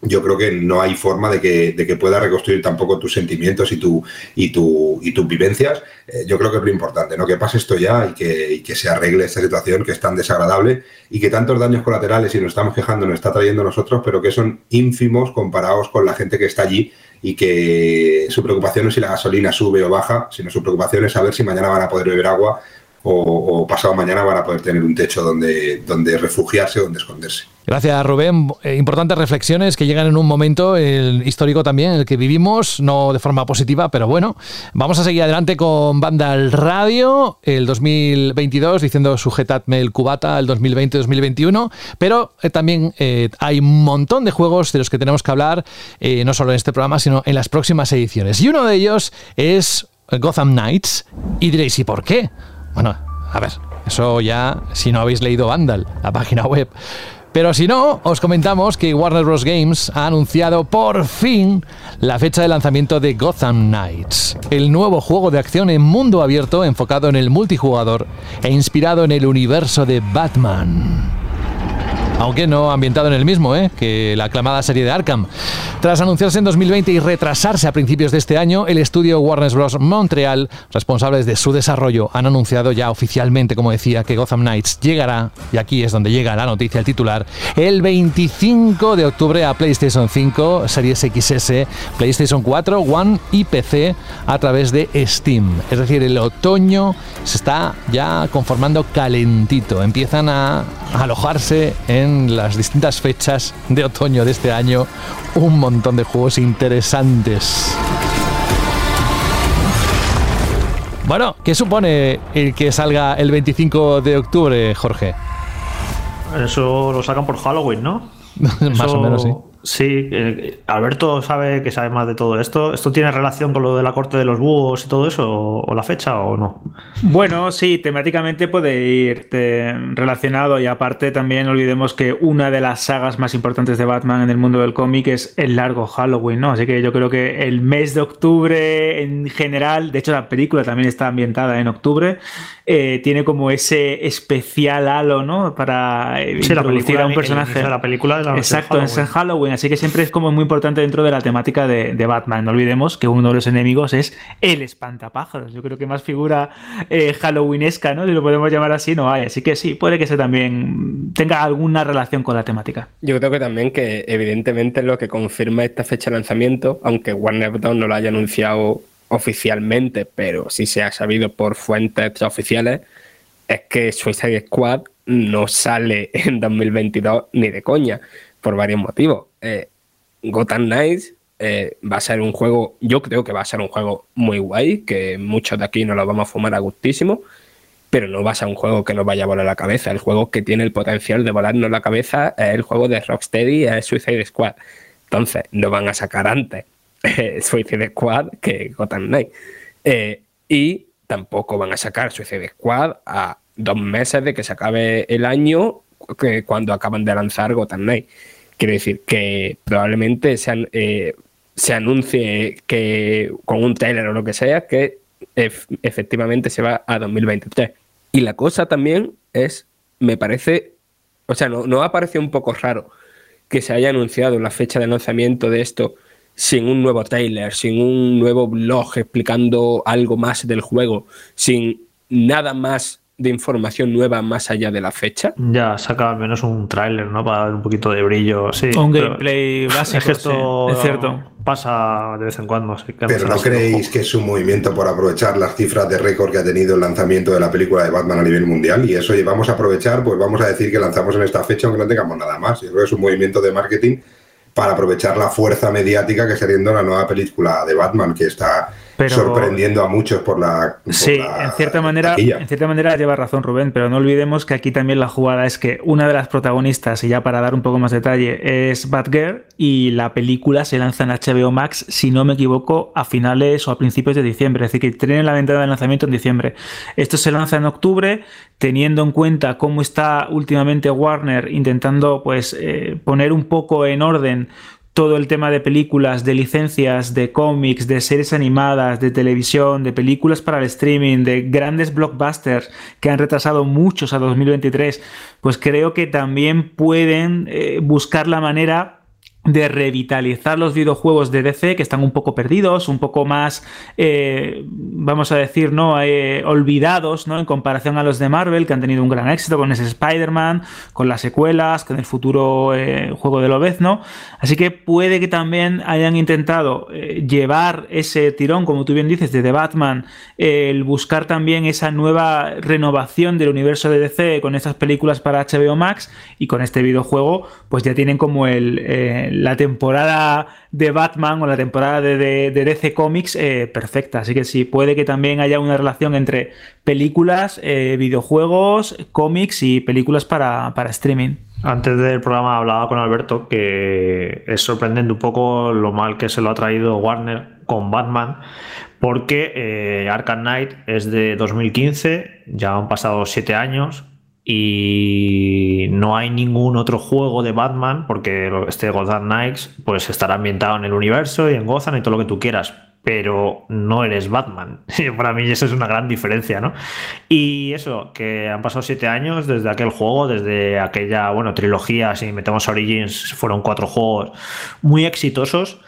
yo creo que no hay forma de que, de que pueda reconstruir tampoco tus sentimientos y, tu, y, tu, y tus vivencias. Eh, yo creo que es lo importante, ¿no? que pase esto ya y que, que, se arregle esta situación que es tan desagradable y que tantos daños colaterales, y nos estamos quejando, nos está trayendo nosotros, pero que son ínfimos comparados con la gente que está allí y que su preocupación no es si la gasolina sube o baja, sino su preocupación es saber si mañana van a poder beber agua o, pasado mañana van a poder tener un techo donde, donde refugiarse, donde esconderse. Gracias, Rubén. Eh, importantes reflexiones que llegan en un momento histórico también, el que vivimos, no de forma positiva, pero bueno. Vamos a seguir adelante con Banda al Radio, el 2022, diciendo sujetadme el cubata, el 2020-2021, pero eh, también eh, hay un montón de juegos de los que tenemos que hablar, no solo en este programa, sino en las próximas ediciones. Y uno de ellos es Gotham Knights. Y diréis, ¿y por qué? Bueno, a ver, eso ya si no habéis leído Vandal, la página web. Pero si no, os comentamos que Warner Bros. Games ha anunciado por fin la fecha de lanzamiento de Gotham Knights, el nuevo juego de acción en mundo abierto enfocado en el multijugador e inspirado en el universo de Batman aunque no ambientado en el mismo, ¿eh? que la aclamada serie de Arkham. Tras anunciarse en 2020 y retrasarse a principios de este año, el estudio Warner Bros. Montreal, responsables de su desarrollo, han anunciado ya oficialmente, como decía, que Gotham Knights llegará, y aquí es donde llega la noticia, el titular, el 25 de octubre a PlayStation 5, Series XS, PlayStation 4, One y PC a través de Steam. Es decir, el otoño se está ya conformando calentito. Empiezan a alojarse en las distintas fechas de otoño de este año un montón de juegos interesantes. Bueno, ¿qué supone el que salga el 25 de octubre, Jorge? Eso lo sacan por Halloween, ¿no? Más o menos, sí. Sí, eh, Alberto sabe que sabe más de todo esto. ¿Esto tiene relación con lo de la corte de los búhos y todo eso, o, la fecha, o no? Bueno, sí, temáticamente puede ir relacionado y aparte también olvidemos que una de las sagas más importantes de Batman en el mundo del cómic es el largo Halloween, ¿no? Así que yo creo que el mes de octubre en general, de hecho la película también está ambientada en octubre, eh, tiene como ese especial halo, ¿no? Para introducir a un personaje. la película de la Exacto, en Halloween. Así que siempre es como muy importante dentro de la temática de, Batman. No olvidemos que uno de los enemigos es el espantapájaros. Yo creo que más figura eh, halloweenesca, ¿no? Si lo podemos llamar así, no hay. Así que sí, puede que se también tenga alguna relación con la temática. Yo creo que también que evidentemente lo que confirma esta fecha de lanzamiento, aunque Warner Bros. no lo haya anunciado oficialmente, pero sí se ha sabido por fuentes oficiales, es que Suicide Squad no sale en 2022 ni de coña, por varios motivos. Eh, Gotham Knights eh, va a ser un juego, yo creo que va a ser un juego muy guay, que muchos de aquí nos lo vamos a fumar a gustísimo, pero no va a ser un juego que nos vaya a volar la cabeza. El juego que tiene el potencial de volarnos la cabeza es el juego de Rocksteady, es Suicide Squad. Entonces, no van a sacar antes Suicide Squad que Gotham Knight. Eh, y tampoco van a sacar Suicide Squad a dos meses de que se acabe el año que cuando acaban de lanzar Gotham Knight. Decir que probablemente se, eh, se anuncie que con un trailer o lo que sea que efectivamente se va a 2023. Y la cosa también es, me parece, o sea, no, no ha parecido un poco raro que se haya anunciado la fecha de lanzamiento de esto sin un nuevo trailer, sin un nuevo blog explicando algo más del juego, sin nada más de información nueva más allá de la fecha. Ya, saca al menos un tráiler, ¿no? Para dar un poquito de brillo. Sí, un gameplay básico. Es que esto es cierto. pasa de vez en cuando. Pero ¿no creéis que es un movimiento por aprovechar las cifras de récord que ha tenido el lanzamiento de la película de Batman a nivel mundial? Y eso, vamos a aprovechar, pues vamos a decir que lanzamos en esta fecha aunque no tengamos nada más. Yo creo que es un movimiento de marketing para aprovechar la fuerza mediática que está teniendo la nueva película de Batman, que está sorprendiendo a muchos por la. sí, en cierta manera, en cierta manera lleva razón Rubén, pero no olvidemos que aquí también la jugada es que una de las protagonistas, y ya para dar un poco más detalle, es Batgirl y la película se lanza en HBO Max, si no me equivoco, a finales o a principios de diciembre, es decir, que tienen la ventana de lanzamiento en diciembre. Esto se lanza en octubre, teniendo en cuenta cómo está últimamente Warner intentando pues eh, poner un poco en orden todo el tema de películas, de licencias, de cómics, de series animadas, de televisión, de películas para el streaming, de grandes blockbusters que han retrasado muchos a 2023, pues creo que también pueden eh, buscar la manera de revitalizar los videojuegos de DC que están un poco perdidos, un poco más, eh, vamos a decir, ¿no? Eh, olvidados ¿no? en comparación a los de Marvel, que han tenido un gran éxito con ese Spider-Man, con las secuelas, con el futuro eh, juego de Lobezno. Así que puede que también hayan intentado llevar ese tirón, como tú bien dices, de The Batman, el buscar también esa nueva renovación del universo de DC con estas películas para HBO Max y con este videojuego, pues ya tienen como el la temporada de Batman o la temporada de, DC Comics eh, perfecta. Así que sí, puede que también haya una relación entre películas, eh, videojuegos, cómics y películas para, streaming. Antes del programa hablaba con Alberto que es sorprendente un poco lo mal que se lo ha traído Warner con Batman, porque eh, Arkham Knight es de 2015, ya han pasado siete años, y no hay ningún otro juego de Batman porque este Gotham Knights pues estará ambientado en el universo y en Gotham y todo lo que tú quieras pero no eres Batman. Para mí eso es una gran diferencia, ¿no? Y eso, que han pasado siete años desde aquel juego, desde aquella, bueno, trilogía, si metemos Origins, fueron cuatro juegos muy exitosos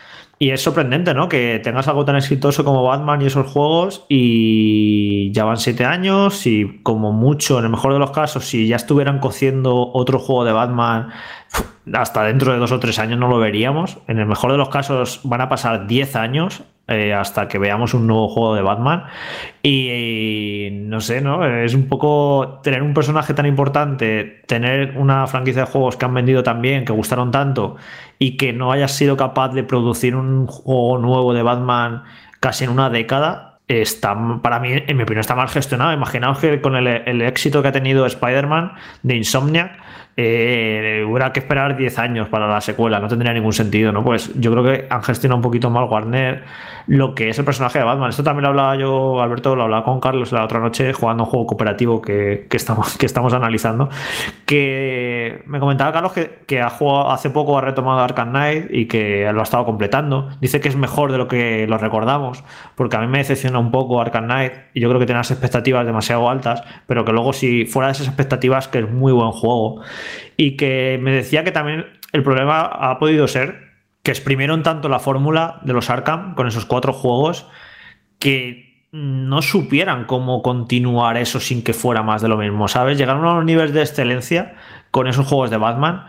y es sorprendente, ¿no? Que tengas algo tan exitoso como Batman y esos juegos y ya van siete años y como mucho, en el mejor de los casos, si ya estuvieran cociendo otro juego de Batman, hasta dentro de dos o tres años no lo veríamos. En el mejor de los casos van a pasar diez años eh, hasta que veamos un nuevo juego de Batman. Y, no sé, ¿no? Es un poco tener un personaje tan importante, tener una franquicia de juegos que han vendido tan bien, que gustaron tanto, y que no hayas sido capaz de producir un juego nuevo de Batman casi en una década. Está, para mí, en mi opinión, está mal gestionado. Imaginaos que con el, el éxito que ha tenido Spider-Man de Insomniac, eh, hubiera que esperar 10 años para la secuela, no tendría ningún sentido, ¿no? Pues yo creo que han gestionado un poquito mal Warner lo que es el personaje de Batman. Esto también lo hablaba yo, Alberto, lo hablaba con Carlos la otra noche jugando un juego cooperativo que, estamos, que estamos analizando, que me comentaba Carlos que, ha jugado hace poco, ha retomado Arkham Knight y que lo ha estado completando. Dice que es mejor de lo que lo recordamos, porque a mí me decepciona un poco Arkham Knight y yo creo que tiene las expectativas demasiado altas, pero que luego si fuera de esas expectativas, que es muy buen juego. Y que me decía que también el problema ha podido ser que exprimieron tanto la fórmula de los Arkham con esos cuatro juegos que no supieran cómo continuar eso sin que fuera más de lo mismo, ¿sabes? Llegaron a unos niveles de excelencia con esos juegos de Batman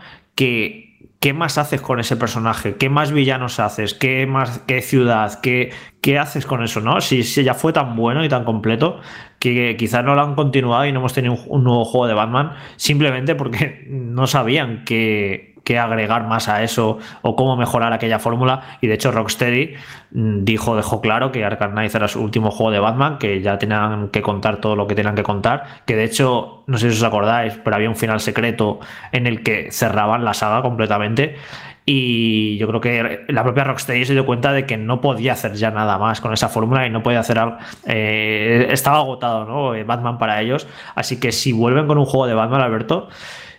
¿qué más haces con ese personaje? ¿Qué más villanos haces? ¿Qué más qué ciudad? ¿Qué, qué haces con eso, no? Si, si, ya fue tan bueno y tan completo que quizás no lo han continuado y no hemos tenido un nuevo juego de Batman simplemente porque no sabían qué agregar más a eso o cómo mejorar aquella fórmula. Y de hecho, Rocksteady mm, dijo, dejó claro que Arkham Knight era su último juego de Batman, que ya tenían que contar todo lo que tenían que contar. Que de hecho, no sé si os acordáis, pero había un final secreto en el que cerraban la saga completamente. Y yo creo que la propia Rocksteady se dio cuenta de que no podía hacer ya nada más con esa fórmula y no podía hacer algo. Eh, estaba agotado, ¿no? Batman para ellos. Así que si vuelven con un juego de Batman, Alberto,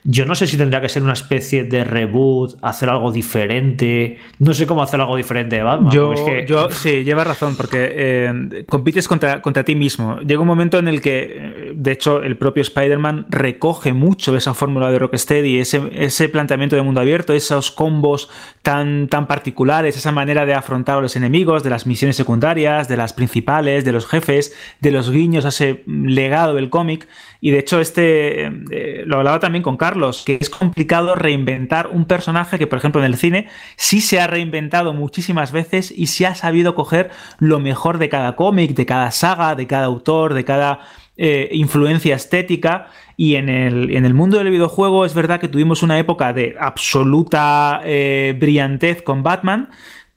yo no sé si tendría que ser una especie de reboot, hacer algo diferente. No sé cómo hacer algo diferente de Batman. Yo, yo sí, llevas razón, porque eh, compites contra, contra ti mismo. Llega un momento en el que, eh, de hecho, el propio Spider-Man recoge mucho esa fórmula de Rocksteady, ese, ese planteamiento de mundo abierto, esos combos tan, tan particulares, esa manera de afrontar a los enemigos, de las misiones secundarias, de las principales, de los jefes, de los guiños a ese legado del cómic. Y de hecho, este eh, lo hablaba también con Carlos, que es complicado reinventar un personaje que, por ejemplo, en el cine sí se ha reinventado muchísimas veces y se ha sabido coger lo mejor de cada cómic, de cada saga, de cada autor, de cada eh, influencia estética. Y en el, en el, mundo del videojuego es verdad que tuvimos una época de absoluta eh, brillantez con Batman,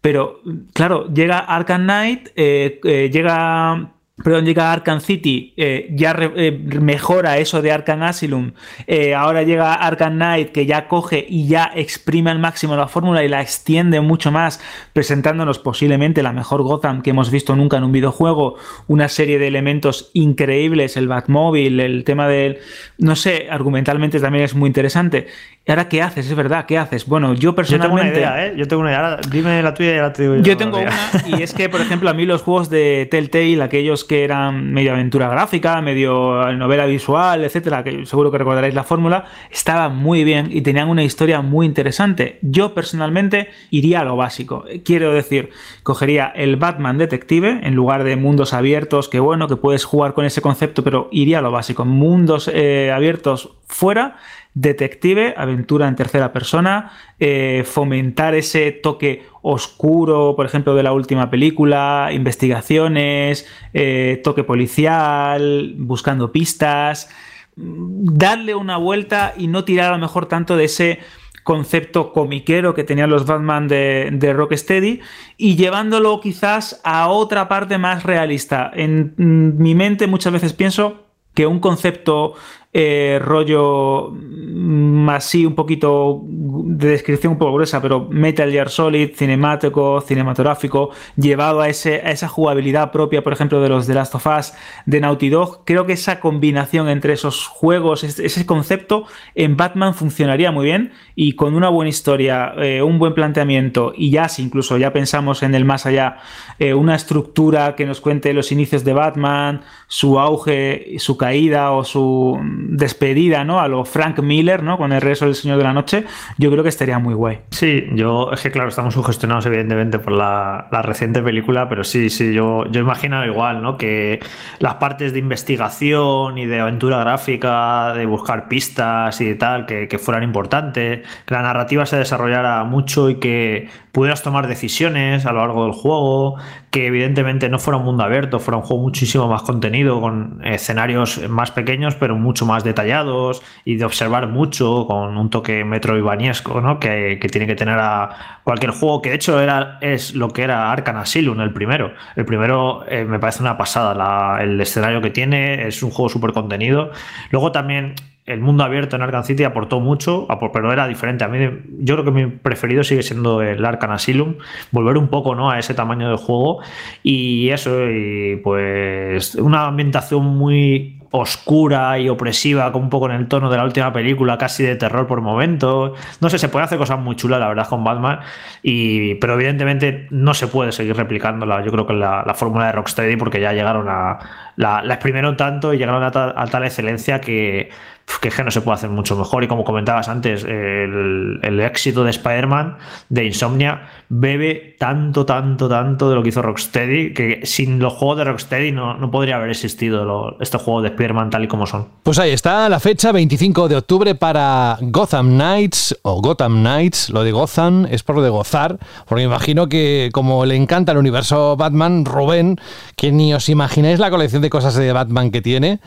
pero claro, llega Arkham Knight, llega perdón, llega Arkham City, eh, ya eh, mejora eso de Arkham Asylum, eh, ahora llega Arkham Knight que ya coge y ya exprime al máximo la fórmula y la extiende mucho más, presentándonos posiblemente la mejor Gotham que hemos visto nunca en un videojuego, una serie de elementos increíbles, el Batmobile, el tema del, no sé, argumentalmente también es muy interesante. ¿Y ahora qué haces? Es verdad, ¿qué haces? Bueno, yo personalmente... Yo tengo una idea, ¿eh? Yo tengo una idea. Dime la tuya y. Yo tengo una y es que, por ejemplo, a mí los juegos de Telltale, aquellos que eran medio aventura gráfica, medio novela visual, etcétera, que seguro que recordaréis la fórmula, estaban muy bien y tenían una historia muy interesante. Yo personalmente iría a lo básico. Quiero decir, cogería el Batman Detective en lugar de mundos abiertos, que bueno, que puedes jugar con ese concepto, pero iría a lo básico. Mundos eh, abiertos fuera detective, aventura en tercera persona, eh, fomentar ese toque oscuro, por ejemplo, de la última película, investigaciones, eh, toque policial, buscando pistas, darle una vuelta y no tirar a lo mejor tanto de ese concepto comiquero que tenían los Batman de, de Rocksteady y llevándolo quizás a otra parte más realista. En mi mente muchas veces pienso que un concepto eh, rollo mm, así un poquito de descripción un poco gruesa, pero Metal Gear Solid, cinemático, cinematográfico, llevado a, ese, a esa jugabilidad propia, por ejemplo, de los The Last of Us, de Naughty Dog, creo que esa combinación entre esos juegos, ese concepto, en Batman funcionaría muy bien y con una buena historia, eh, un buen planteamiento y ya, si incluso ya pensamos en el más allá, eh, una estructura que nos cuente los inicios de Batman, su auge, su caída o su despedida, ¿no? A lo Frank Miller, ¿no? Con el resto del Señor de la Noche, yo creo que estaría muy guay. Sí, yo, es que claro, estamos sugestionados evidentemente por la, reciente película, pero sí, sí, yo, yo imagino igual, ¿no? Que las partes de investigación y de aventura gráfica, de buscar pistas y de tal, que, que fueran importantes, que la narrativa se desarrollara mucho y que pudieras tomar decisiones a lo largo del juego, que evidentemente no fuera un mundo abierto, fuera un juego muchísimo más contenido, con escenarios más pequeños, pero mucho más detallados y de observar mucho, con un toque metroidvaniesco, ¿no? Que, que tiene que tener a cualquier juego, que de hecho era, es lo que era Arkham Asylum, el primero. El primero eh, me parece una pasada, el escenario que tiene, es un juego súper contenido. Luego también el mundo abierto en Arkham City aportó mucho, pero era diferente. A mí, yo creo que mi preferido sigue siendo el Arkham Asylum. Volver un poco ¿no? a ese tamaño de juego. Y eso, y pues una ambientación muy oscura y opresiva, como un poco en el tono de la última película, casi de terror por momentos. No sé, se puede hacer cosas muy chulas, la verdad, con Batman, y, pero evidentemente no se puede seguir replicándola, yo creo que la, la fórmula de Rocksteady, porque ya llegaron a. La, la exprimieron tanto y llegaron a tal excelencia que que es que no se puede hacer mucho mejor. Y como comentabas antes, el, éxito de Spider-Man, de Insomnia, bebe tanto, tanto, tanto de lo que hizo Rocksteady, que sin los juegos de Rocksteady no, no podría haber existido este juego de Spider-Man tal y como son. Pues ahí está la fecha, 25 de octubre para Gotham Knights, o Gotham Knights, lo de Gotham es por lo de gozar, porque imagino que como le encanta el universo Batman, Rubén, que ni os imagináis la colección de cosas de Batman que tiene,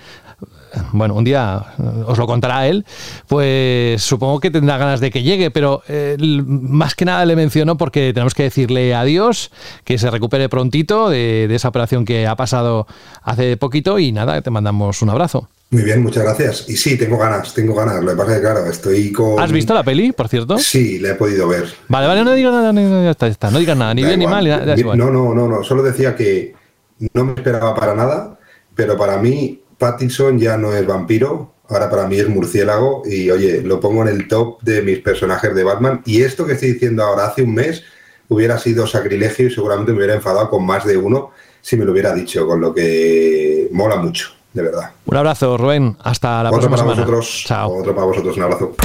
bueno, un día eh, os lo contará él, pues supongo que tendrá ganas de que llegue, pero eh, más que nada le menciono porque tenemos que decirle adiós, que se recupere prontito de, esa operación que ha pasado hace poquito y nada, te mandamos un abrazo. Muy bien, muchas gracias. Y sí, tengo ganas, tengo ganas. Lo que pasa es que, claro, estoy con. ¿Has visto la peli, por cierto? Sí, la he podido ver. Vale, vale, no digas nada, no, está, está. no digas nada, ni bien ni mal. No, no, no, no. Solo decía que no me esperaba para nada, pero para mí Pattinson ya no es vampiro, ahora para mí es murciélago y oye, lo pongo en el top de mis personajes de Batman. Y esto que estoy diciendo ahora, hace un mes hubiera sido sacrilegio y seguramente me hubiera enfadado con más de uno si me lo hubiera dicho, con lo que mola mucho, de verdad. Un abrazo, Rubén. Hasta la próxima para semana. Vosotros, Chao. Otro para vosotros, un abrazo.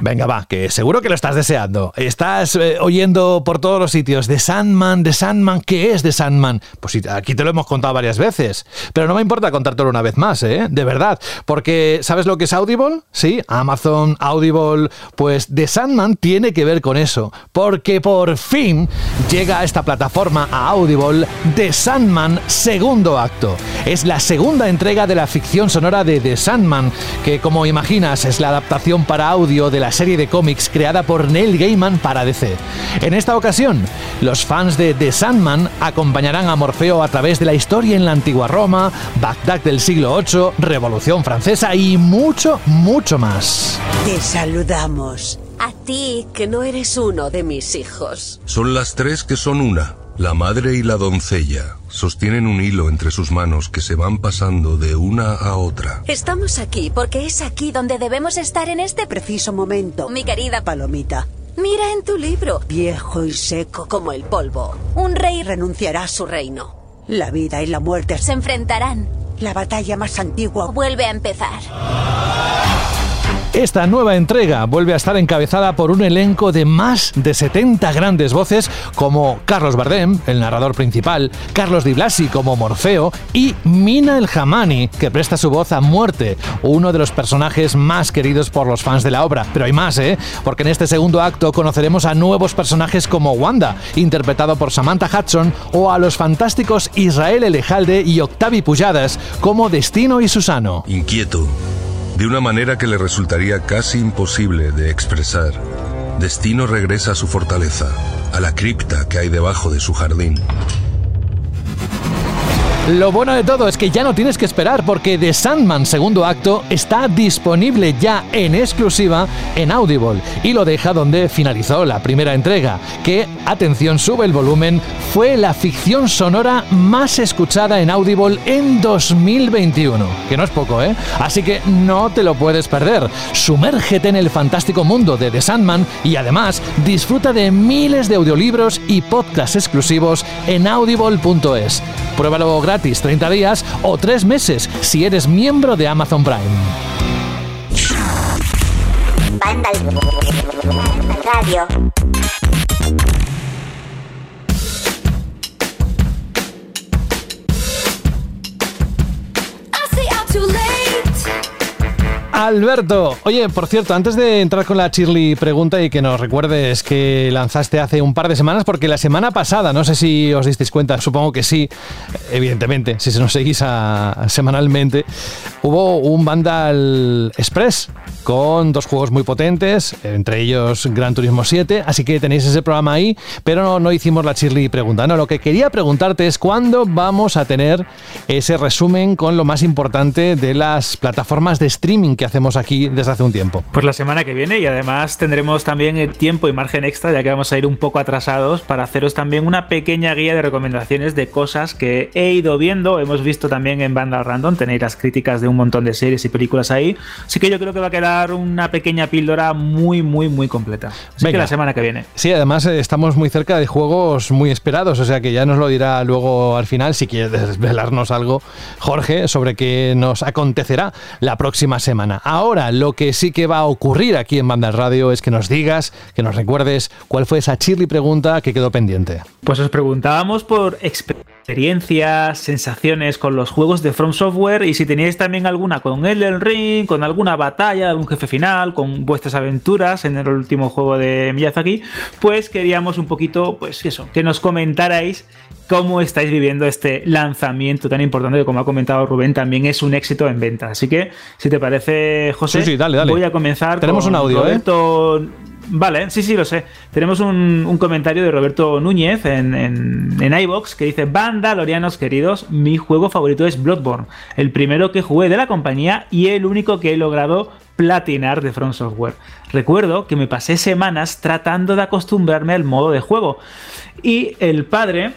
Venga, va, que seguro que lo estás deseando. Estás eh, oyendo por todos los sitios de Sandman, de Sandman, ¿qué es de Sandman? Pues aquí te lo hemos contado varias veces, pero no me importa contártelo una vez más, ¿eh? De verdad, porque ¿sabes lo que es Audible? Sí, Amazon, Audible, pues de Sandman tiene que ver con eso, porque por fin llega a esta plataforma, a Audible, de Sandman segundo acto. Es la segunda entrega de la ficción sonora de The Sandman, que como imaginas es la adaptación para audio de la serie de cómics creada por Neil Gaiman para DC. En esta ocasión, los fans de The Sandman acompañarán a Morfeo a través de la historia en la antigua Roma, Bagdad del siglo VIII, Revolución Francesa y mucho, mucho más. Te saludamos. A ti, que no eres uno de mis hijos. Son las tres que son una. La madre y la doncella sostienen un hilo entre sus manos que se van pasando de una a otra. Estamos aquí porque es aquí donde debemos estar en este preciso momento. Mi querida Palomita. Mira en tu libro, viejo y seco como el polvo. Un rey renunciará a su reino. La vida y la muerte se enfrentarán. La batalla más antigua vuelve a empezar. Esta nueva entrega vuelve a estar encabezada por un elenco de más de 70 grandes voces como Carlos Bardem, el narrador principal, Carlos Di Blasi como Morfeo y Mina el Hamani, que presta su voz a Muerte, uno de los personajes más queridos por los fans de la obra. Pero hay más, ¿eh? Porque en este segundo acto conoceremos a nuevos personajes como Wanda, interpretado por Samantha Hudson, o a los fantásticos Israel Elejalde y Octavi Pujadas como Destino y Susano. Inquieto de una manera que le resultaría casi imposible de expresar. Destino regresa a su fortaleza, a la cripta que hay debajo de su jardín. Lo bueno de todo es que ya no tienes que esperar porque The Sandman segundo acto está disponible ya en exclusiva en Audible y lo deja donde finalizó la primera entrega, que, atención, sube el volumen, fue la ficción sonora más escuchada en Audible en 2021, que no es poco, ¿eh? Así que no te lo puedes perder. Sumérgete en el fantástico mundo de The Sandman y además disfruta de miles de audiolibros y podcasts exclusivos en audible.es. Pruébalo gratis 30 días o 3 meses si eres miembro de Amazon Prime. Alberto. Oye, por cierto, antes de entrar con la Chirly pregunta y que nos recuerdes que lanzaste hace un par de semanas, porque la semana pasada, no sé si os disteis cuenta, supongo que sí, evidentemente, si se nos seguís semanalmente, hubo un Vandal Express con dos juegos muy potentes, entre ellos Gran Turismo 7, así que tenéis ese programa ahí, pero no, no hicimos la Chirly pregunta. No, lo que quería preguntarte es cuándo vamos a tener ese resumen con lo más importante de las plataformas de streaming que hacemos aquí desde hace un tiempo. Pues la semana que viene y además tendremos también el tiempo y margen extra, ya que vamos a ir un poco atrasados, para haceros también una pequeña guía de recomendaciones de cosas que he ido viendo, hemos visto también en Banda Random, tenéis las críticas de un montón de series y películas ahí, así que yo creo que va a quedar una pequeña píldora muy, muy, muy completa. Así que la semana que viene. Sí, además eh, estamos muy cerca de juegos muy esperados, o sea que ya nos lo dirá luego al final, si quieres desvelarnos algo, Jorge, sobre qué nos acontecerá la próxima semana. Ahora, lo que sí que va a ocurrir aquí en Banda Radio es que nos digas, que nos recuerdes cuál fue esa chirly pregunta que quedó pendiente. Pues os preguntábamos por experiencias, sensaciones con los juegos de From Software y si teníais también alguna con Elden Ring, con alguna batalla, algún jefe final, con vuestras aventuras en el último juego de Miyazaki, pues queríamos un poquito, pues eso, que nos comentarais cómo estáis viviendo este lanzamiento tan importante que como ha comentado Rubén también es un éxito en venta. Así que si te parece, José, voy a comenzar. Tenemos un audio, ¿eh? Vale, sí, sí, lo sé. Tenemos un, comentario de Roberto Núñez en, en, en iBox que dice: Lorianos queridos, mi juego favorito es Bloodborne, el primero que jugué de la compañía y el único que he logrado platinar de Front Software. Recuerdo que me pasé semanas tratando de acostumbrarme al modo de juego. Y el padre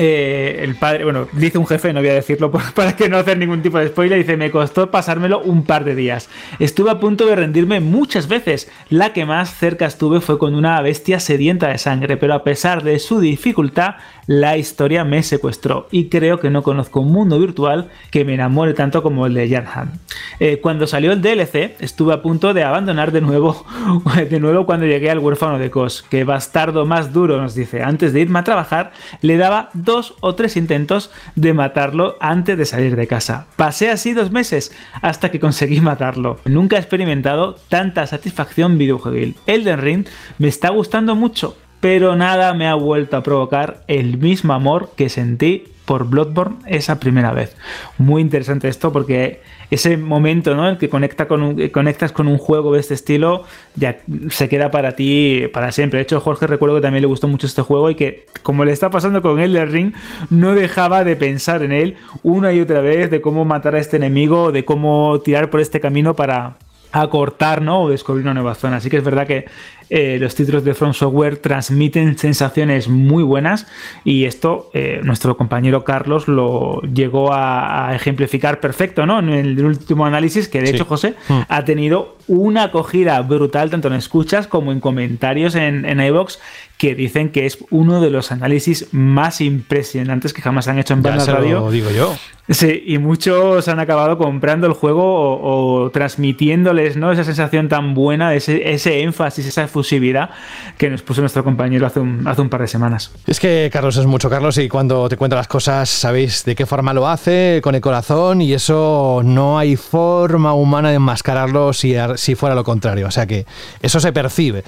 eh, el padre, bueno, dice un jefe, no voy a decirlo para que no hacer ningún tipo de spoiler, dice, me costó pasármelo un par de días. Estuve a punto de rendirme muchas veces. La que más cerca estuve fue con una bestia sedienta de sangre, pero a pesar de su dificultad, la historia me secuestró y creo que no conozco un mundo virtual que me enamore tanto como el de Jarnham. Eh, cuando salió el DLC, estuve a punto de abandonar de nuevo, de nuevo cuando llegué al huérfano de Kos, que bastardo más duro nos dice, antes de irme a trabajar, le daba dos o tres intentos de matarlo antes de salir de casa. Pasé así dos meses hasta que conseguí matarlo. Nunca he experimentado tanta satisfacción videojuegil. Elden Ring me está gustando mucho, pero nada me ha vuelto a provocar el mismo amor que sentí por Bloodborne esa primera vez. Muy interesante esto porque ese momento ¿no? en que conecta con conectas con un juego de este estilo ya se queda para ti para siempre. De hecho, Jorge recuerdo que también le gustó mucho este juego y que como le está pasando con Elden Ring, no dejaba de pensar en él una y otra vez de cómo matar a este enemigo, de cómo tirar por este camino para acortar ¿no? o descubrir una nueva zona. Así que es verdad que eh, los títulos de From Software transmiten sensaciones muy buenas y esto eh, nuestro compañero Carlos lo llegó a, ejemplificar perfecto ¿no? en el último análisis que de hecho José mm. ha tenido una acogida brutal tanto en escuchas como en comentarios en, en iVox que dicen que es uno de los análisis más impresionantes que jamás han hecho en Banda Radio. Lo digo yo. Sí, y muchos han acabado comprando el juego o, transmitiéndoles ¿no? esa sensación tan buena, ese, ese énfasis, esa efusividad que nos puso nuestro compañero hace un, hace un par de semanas. Es que Carlos es mucho Carlos y cuando te cuenta las cosas sabéis de qué forma lo hace, con el corazón, y eso no hay forma humana de enmascararlo si, si fuera lo contrario. O sea que eso se percibe.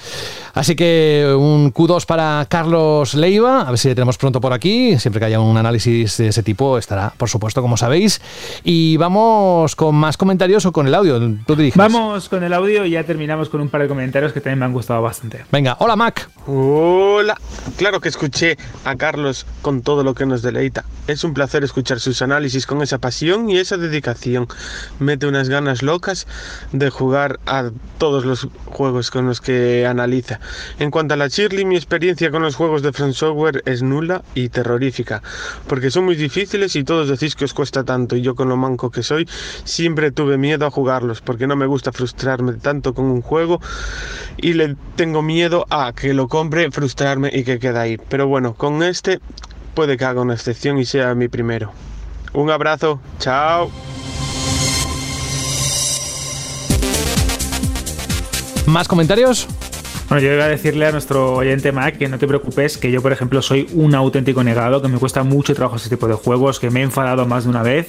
Así que un kudos para Carlos Leiva, a ver si le tenemos pronto por aquí. Siempre que haya un análisis de ese tipo estará, por supuesto, como sabéis. Y vamos con más comentarios o con el audio. Tú. Vamos con el audio y ya terminamos con un par de comentarios que también me han gustado bastante. Venga, hola Mac. Hola. Claro que escuché a Carlos con todo lo que nos deleita. Es un placer escuchar sus análisis con esa pasión y esa dedicación. Mete unas ganas locas de jugar a todos los juegos con los que analiza. En cuanto a la Shirley, mi experiencia con los juegos de Front Software es nula y terrorífica, porque son muy difíciles y todos decís que os cuesta tanto, y yo con lo manco que soy, siempre tuve miedo a jugarlos, porque no me gusta frustrarme tanto con un juego y le tengo miedo a que lo compre, frustrarme y que quede ahí. Pero bueno, con este puede que haga una excepción y sea mi primero. Un abrazo, chao. ¿Más comentarios? Bueno, yo iba a decirle a nuestro oyente Mac que no te preocupes, que yo, por ejemplo, soy un auténtico negado, que me cuesta mucho trabajo este tipo de juegos, que me he enfadado más de una vez,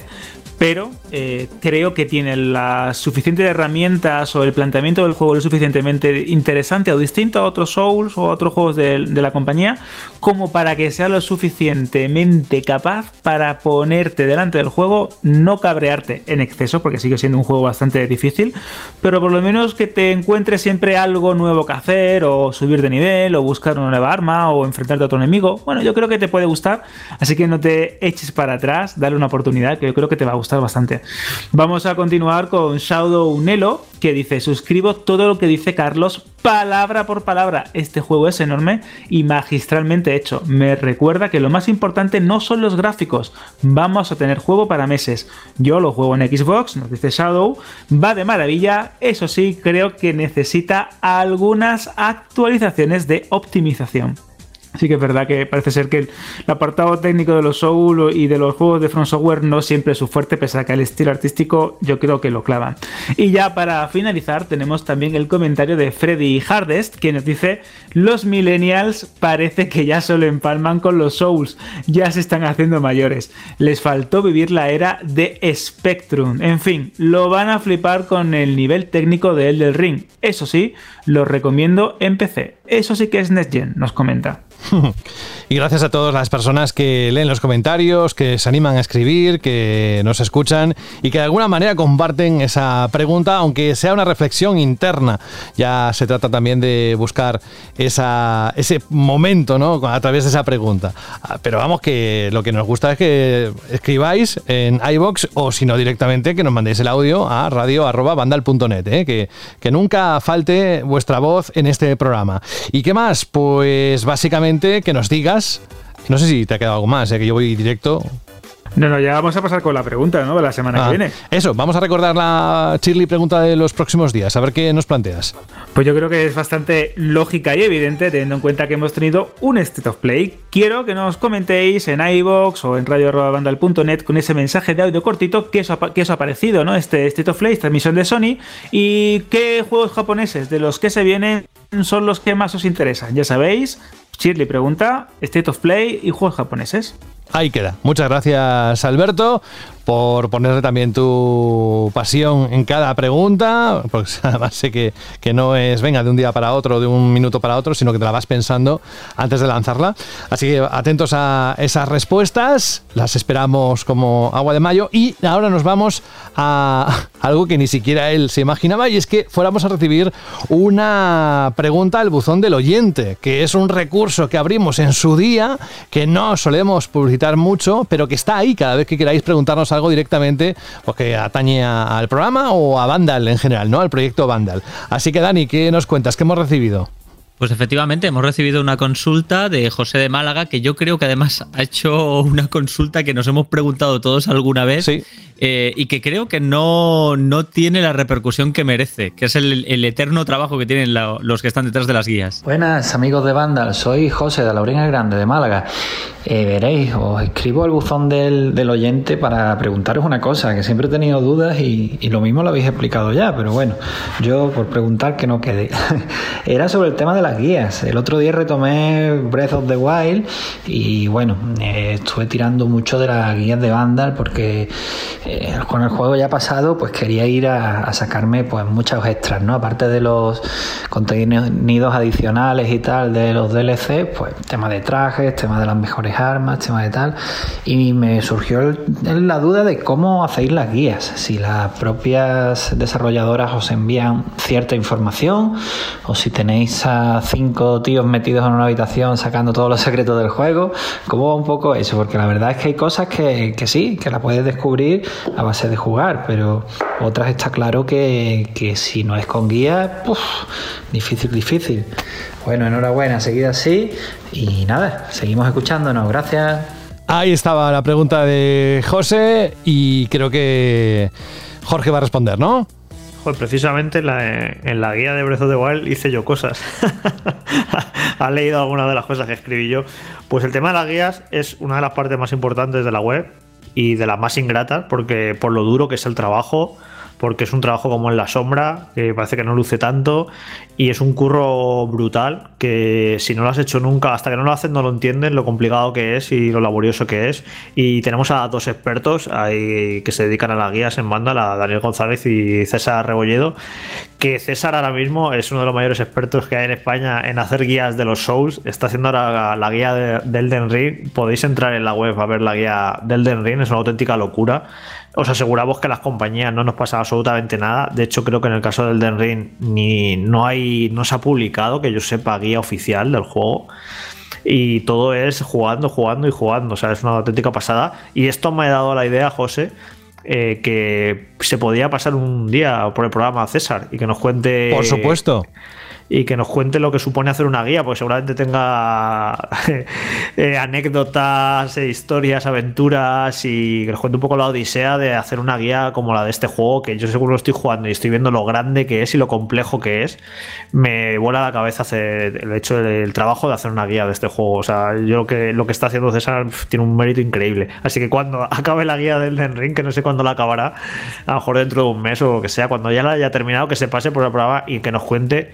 pero eh, creo que tiene las suficientes herramientas o el planteamiento del juego lo suficientemente interesante o distinto a otros Souls o a otros juegos de, la compañía como para que sea lo suficientemente capaz para ponerte delante del juego, no cabrearte en exceso, porque sigue siendo un juego bastante difícil, pero por lo menos que te encuentres siempre algo nuevo que hacer o subir de nivel o buscar una nueva arma o enfrentarte a otro enemigo. Bueno, yo creo que te puede gustar, así que no te eches para atrás, dale una oportunidad que yo creo que te va a gustar bastante. Vamos a continuar con Shadow Nelo, que dice, suscribo todo lo que dice Carlos, palabra por palabra. Este juego es enorme y magistralmente hecho. Me recuerda que lo más importante no son los gráficos. Vamos a tener juego para meses. Yo lo juego en Xbox, nos dice Shadow, va de maravilla. Eso sí, creo que necesita algunas actualizaciones de optimización. Sí que es verdad que parece ser que el apartado técnico de los Soul y de los juegos de Front Software no siempre es su fuerte, pese a que el estilo artístico yo creo que lo clavan. Y ya para finalizar tenemos también el comentario de Freddy Hardest, que nos dice, los millennials parece que ya solo empalman con los Souls, ya se están haciendo mayores. Les faltó vivir la era de Spectrum. En fin, lo van a flipar con el nivel técnico de Elden Ring. Eso sí, lo recomiendo en PC. Eso sí que es NetGen, nos comenta. y gracias a todas las personas que leen los comentarios, que se animan a escribir, que nos escuchan y que de alguna manera comparten esa pregunta, aunque sea una reflexión interna. Ya se trata también de buscar esa, ese momento ¿no? a través de esa pregunta. Ah, pero vamos, que lo que nos gusta es que escribáis en iBox o si no directamente que nos mandéis el audio a radio.bandal.net, ¿eh? que, que nunca falte vuestra voz en este programa. ¿Y qué más? Pues básicamente que nos digas, no sé si te ha quedado algo más, ¿eh? que yo voy directo. No, no, ya vamos a pasar con la pregunta, ¿no? De la semana que ah, viene. Eso, vamos a recordar la Chirly pregunta de los próximos días, a ver qué nos planteas. Pues yo creo que es bastante lógica y evidente, teniendo en cuenta que hemos tenido un State of Play. Quiero que nos comentéis en iVoox o en radio.bandal.net con ese mensaje de audio cortito que os ha, os ha parecido, ¿no? Este State of Play, esta emisión de Sony, y qué juegos japoneses de los que se vienen son los que más os interesan. Ya sabéis, Shirley pregunta, State of Play y juegos japoneses. Ahí queda. Muchas gracias, Alberto por ponerle también tu pasión en cada pregunta, porque además sé que, que, no es venga de un día para otro, de un minuto para otro, sino que te la vas pensando antes de lanzarla. Así que atentos a esas respuestas, las esperamos como agua de mayo y ahora nos vamos a algo que ni siquiera él se imaginaba y es que fuéramos a recibir una pregunta al buzón del oyente, que es un recurso que abrimos en su día, que no solemos publicitar mucho, pero que está ahí cada vez que queráis preguntarnos algo directamente pues, que atañe al programa o a Vandal en general, ¿no? Al proyecto Vandal. Así que Dani, ¿qué nos cuentas? ¿Qué hemos recibido? Pues efectivamente, hemos recibido una consulta de José de Málaga, que yo creo que además ha hecho una consulta que nos hemos preguntado todos alguna vez. Sí. Eh, y que creo que no, no, tiene la repercusión que merece, que es el, eterno trabajo que tienen los que están detrás de las guías. Buenas amigos de Vandal, soy José de la Orina Grande de Málaga. Eh, veréis, os escribo al buzón del, del, oyente para preguntaros una cosa, que siempre he tenido dudas y, y, lo mismo lo habéis explicado ya, pero bueno, yo por preguntar que no quede. Era sobre el tema de las guías. El otro día retomé Breath of the Wild y bueno, eh, estuve tirando mucho de las guías de Vandal porque eh, con el juego ya pasado, pues quería ir a, sacarme pues muchos extras, ¿no? Aparte de los contenidos adicionales y tal de los DLC, pues tema de trajes, tema de las mejores armas, tema de tal. Y me surgió la duda de cómo hacéis las guías, si las propias desarrolladoras os envían cierta información o si tenéis a cinco tíos metidos en una habitación sacando todos los secretos del juego, cómo va un poco eso, porque la verdad es que hay cosas que, que sí, que la puedes descubrir a base de jugar, pero otras está claro que, si no es con guía, difícil, difícil. Bueno, enhorabuena, seguida así y nada, seguimos escuchándonos, gracias. Ahí estaba la pregunta de José y creo que Jorge va a responder, ¿no? Pues precisamente en la, guía de Breath of the Wild hice yo cosas. ¿Ha leído alguna de las cosas que escribí yo? Pues el tema de las guías es una de las partes más importantes de la web y de las más ingratas, porque por lo duro que es el trabajo, porque es un trabajo como en la sombra, que parece que no luce tanto, y es un curro brutal, que si no lo has hecho nunca, hasta que no lo haces no lo entienden, lo complicado que es y lo laborioso que es. Y tenemos a dos expertos ahí que se dedican a las guías en banda, la Daniel González y César Rebolledo, que César ahora mismo es uno de los mayores expertos que hay en España en hacer guías de los shows, está haciendo ahora la, guía de, del Den Ring, podéis entrar en la web a ver la guía del Den Ring, es una auténtica locura os aseguramos que las compañías no nos pasa absolutamente nada. De hecho, creo que en el caso del Den Ring ni no hay, no se ha publicado que yo sepa guía oficial del juego. Y todo es jugando, jugando y jugando. O sea, es una auténtica pasada. Y esto me ha dado la idea, José, eh, que se podía pasar un día por el programa César y que nos cuente. Por supuesto y que nos cuente lo que supone hacer una guía, porque seguramente tenga eh, anécdotas, eh, historias, aventuras y que nos cuente un poco la odisea de hacer una guía como la de este juego, que yo seguro lo estoy jugando y estoy viendo lo grande que es y lo complejo que es. Me vuela la cabeza hacer el hecho del trabajo de hacer una guía de este juego. O sea, yo lo que, lo que está haciendo César tiene un mérito increíble. Así que cuando acabe la guía del Ring, que no sé cuándo la acabará, a lo mejor dentro de un mes o lo que sea, cuando ya la haya terminado, que se pase por el programa y que nos cuente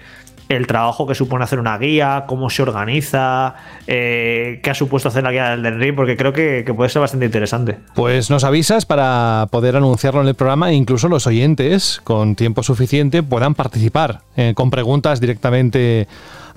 el trabajo que supone hacer una guía, cómo se organiza, eh, qué ha supuesto hacer la guía del Ring, porque creo que, puede ser bastante interesante. Pues nos avisas para poder anunciarlo en el programa e incluso los oyentes con tiempo suficiente puedan participar eh, con preguntas directamente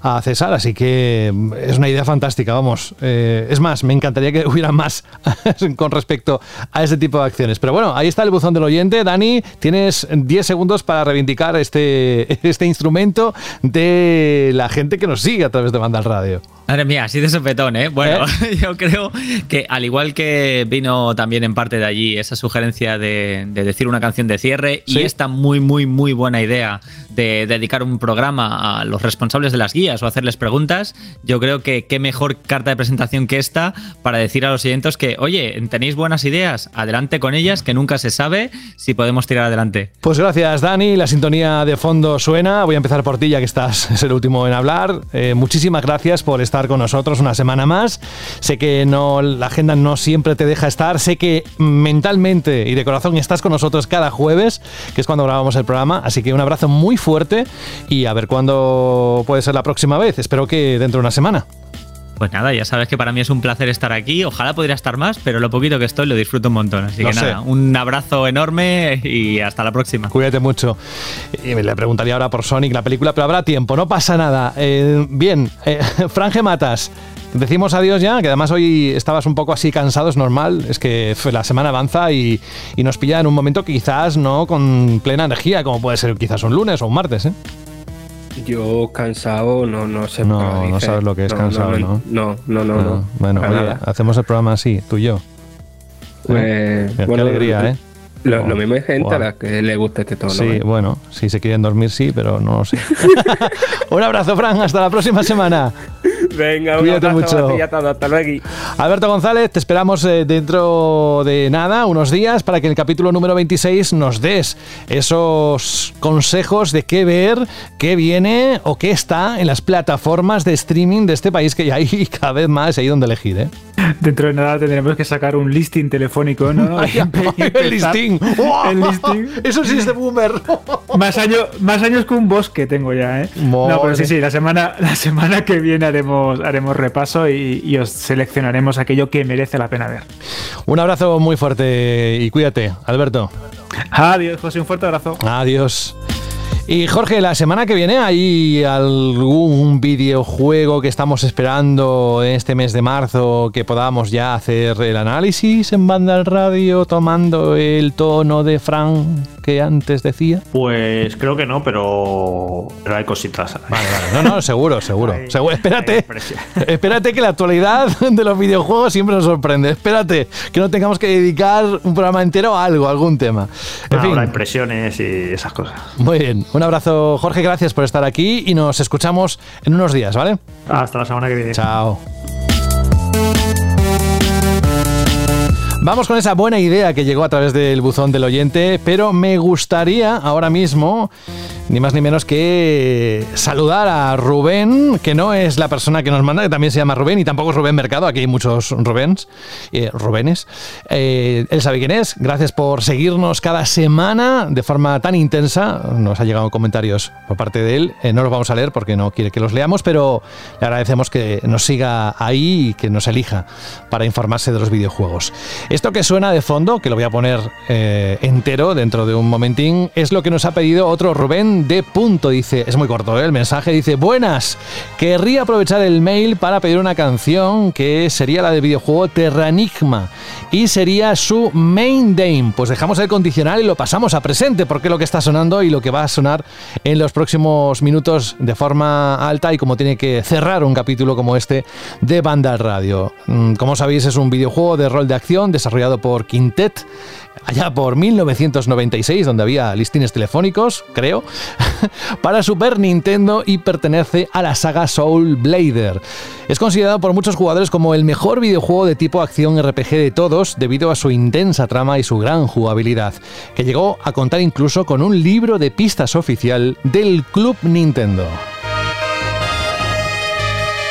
a César, así que es una idea fantástica, vamos. Eh, es más, me encantaría que hubiera más con respecto a ese tipo de acciones. Pero bueno, ahí está el buzón del oyente. Dani, tienes 10 segundos para reivindicar este, este instrumento de la gente que nos sigue a través de Banda al Radio. Madre mía, así de sopetón, ¿eh? Bueno, ¿Eh? yo creo que al igual que vino también en parte de allí esa sugerencia de, decir una canción de cierre y esta muy, muy, muy buena idea de dedicar un programa a los responsables de las guías o hacerles preguntas, yo creo que qué mejor carta de presentación que esta para decir a los oyentes que, oye, tenéis buenas ideas, adelante con ellas, que nunca se sabe si podemos tirar adelante. Pues gracias, Dani. La sintonía de fondo suena. Voy a empezar por ti, ya que estás, es el último en hablar. Eh, muchísimas gracias por estar con nosotros una semana más. Sé que no, la agenda no siempre te deja estar. Sé que mentalmente y de corazón estás con nosotros cada jueves, que es cuando grabamos el programa. Así que un abrazo muy fuerte y a ver cuándo puede ser la próxima vez. Espero que dentro de una semana. Pues nada, ya sabes que para mí es un placer estar aquí. Ojalá podría estar más, pero lo poquito que estoy lo disfruto un montón. Así que nada, un abrazo enorme y hasta la próxima. Cuídate mucho. Y le preguntaría ahora por Sonic la película, pero habrá tiempo, no pasa nada. Eh, bien, eh, Franje Matas. Decimos adiós ya, que además hoy estabas un poco así cansado, es normal, es que la semana avanza y, y nos pilla en un momento quizás no con plena energía, como puede ser quizás un lunes o un martes, ¿eh? Yo cansado, no, no sé. No, no sabes lo que es cansado, ¿no? No, no, no, no. Bueno, hacemos el programa así, tú y yo. Pues, qué, alegría, ¿eh? Lo, mismo hay gente a la que le gusta este tono. Sí, ¿eh? bueno, si se quieren dormir, sí, pero no lo sé. un abrazo, Fran, hasta la próxima semana. Venga, un Cuídate mucho. hasta luego. Alberto González, te esperamos eh, dentro de nada, unos días, para que en el capítulo número 26 nos des esos consejos de qué ver, qué viene o qué está en las plataformas de streaming de este país que ya hay cada vez más ahí donde elegir. ¿eh? Dentro de nada tendremos que sacar un listing telefónico, ¿no? el listing. el listing. Eso sí es de boomer. más, años, más años que un bosque tengo ya, ¿eh? No, pero sí, sí, la semana, la semana que viene haremos, haremos repaso y, os seleccionaremos aquello que merece la pena ver. Un abrazo muy fuerte y cuídate, Alberto. Adiós, José, un fuerte abrazo. Adiós. Y Jorge, la semana que viene hay algún videojuego que estamos esperando en este mes de marzo que podamos ya hacer el análisis en banda al radio tomando el tono de Fran que antes decía? Pues creo que no, pero, pero hay cositas. Vale, vale. No, no, seguro, seguro. espérate, espérate que la actualidad de los videojuegos siempre nos sorprende. Espérate que no tengamos que dedicar un programa entero a algo, a algún tema. En fin. impresiones y esas cosas. Muy bien. Un abrazo, Jorge. Gracias por estar aquí y nos escuchamos en unos días, ¿vale? Hasta la semana que viene. Chao. Vamos con esa buena idea que llegó a través del buzón del oyente, pero me gustaría ahora mismo ni más ni menos que saludar a Rubén, que no es la persona que nos manda, que también se llama Rubén, y tampoco es Rubén Mercado, aquí hay muchos Rubens, eh, Rubénes. Eh, él sabe quién es, gracias por seguirnos cada semana de forma tan intensa, nos ha llegado comentarios por parte de él, eh, no los vamos a leer porque no quiere que los leamos, pero le agradecemos que nos siga ahí y que nos elija para informarse de los videojuegos. Esto que suena de fondo, que lo voy a poner entero dentro de un momentín, es lo que nos ha pedido otro Rubén de punto. Dice, es muy corto ¿eh? el mensaje, dice, buenas, querría aprovechar el mail para pedir una canción que sería la del videojuego Terranigma y sería su main name. Pues dejamos el condicional y lo pasamos a presente porque es lo que está sonando y lo que va a sonar en los próximos minutos de forma alta y como tiene que cerrar un capítulo como este de Banda Radio. Mm, como sabéis es un videojuego de rol de acción desarrollado por Quintet allá por 1996, donde había listines telefónicos, creo, para Super Nintendo y pertenece a la saga Soul Blader. Es considerado por muchos jugadores como el mejor videojuego de tipo acción RPG de todos debido a su intensa trama y su gran jugabilidad, que llegó a contar incluso con un libro de pistas oficial del Club Nintendo.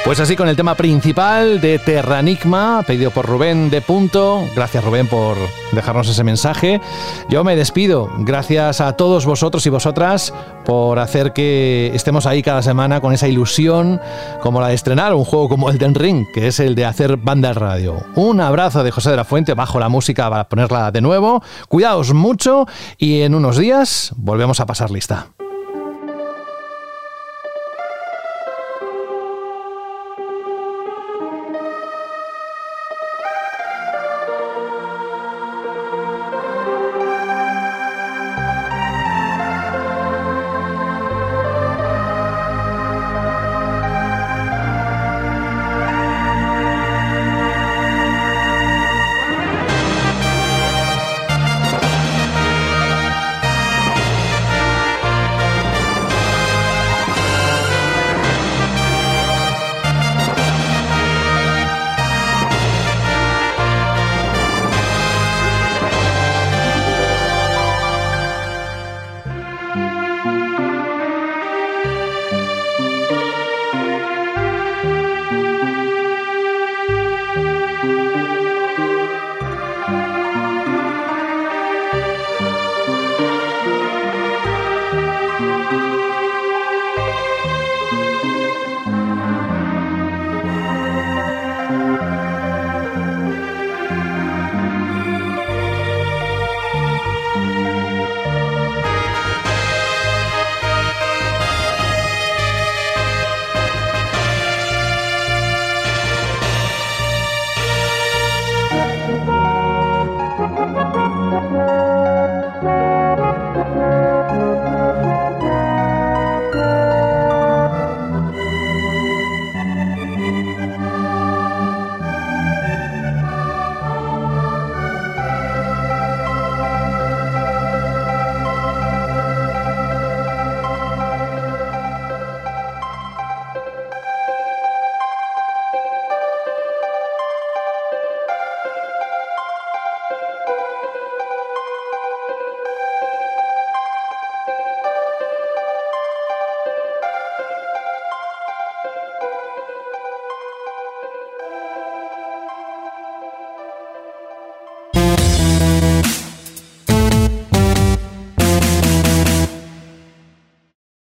Pues así con el tema principal de Terranigma, pedido por Rubén de Punto. Gracias Rubén por dejarnos ese mensaje. Yo me despido. Gracias a todos vosotros y vosotras por hacer que estemos ahí cada semana con esa ilusión como la de estrenar un juego como el Den Ring, que es el de hacer banda radio. Un abrazo de José de la Fuente bajo la música para ponerla de nuevo. Cuidaos mucho y en unos días volvemos a pasar lista.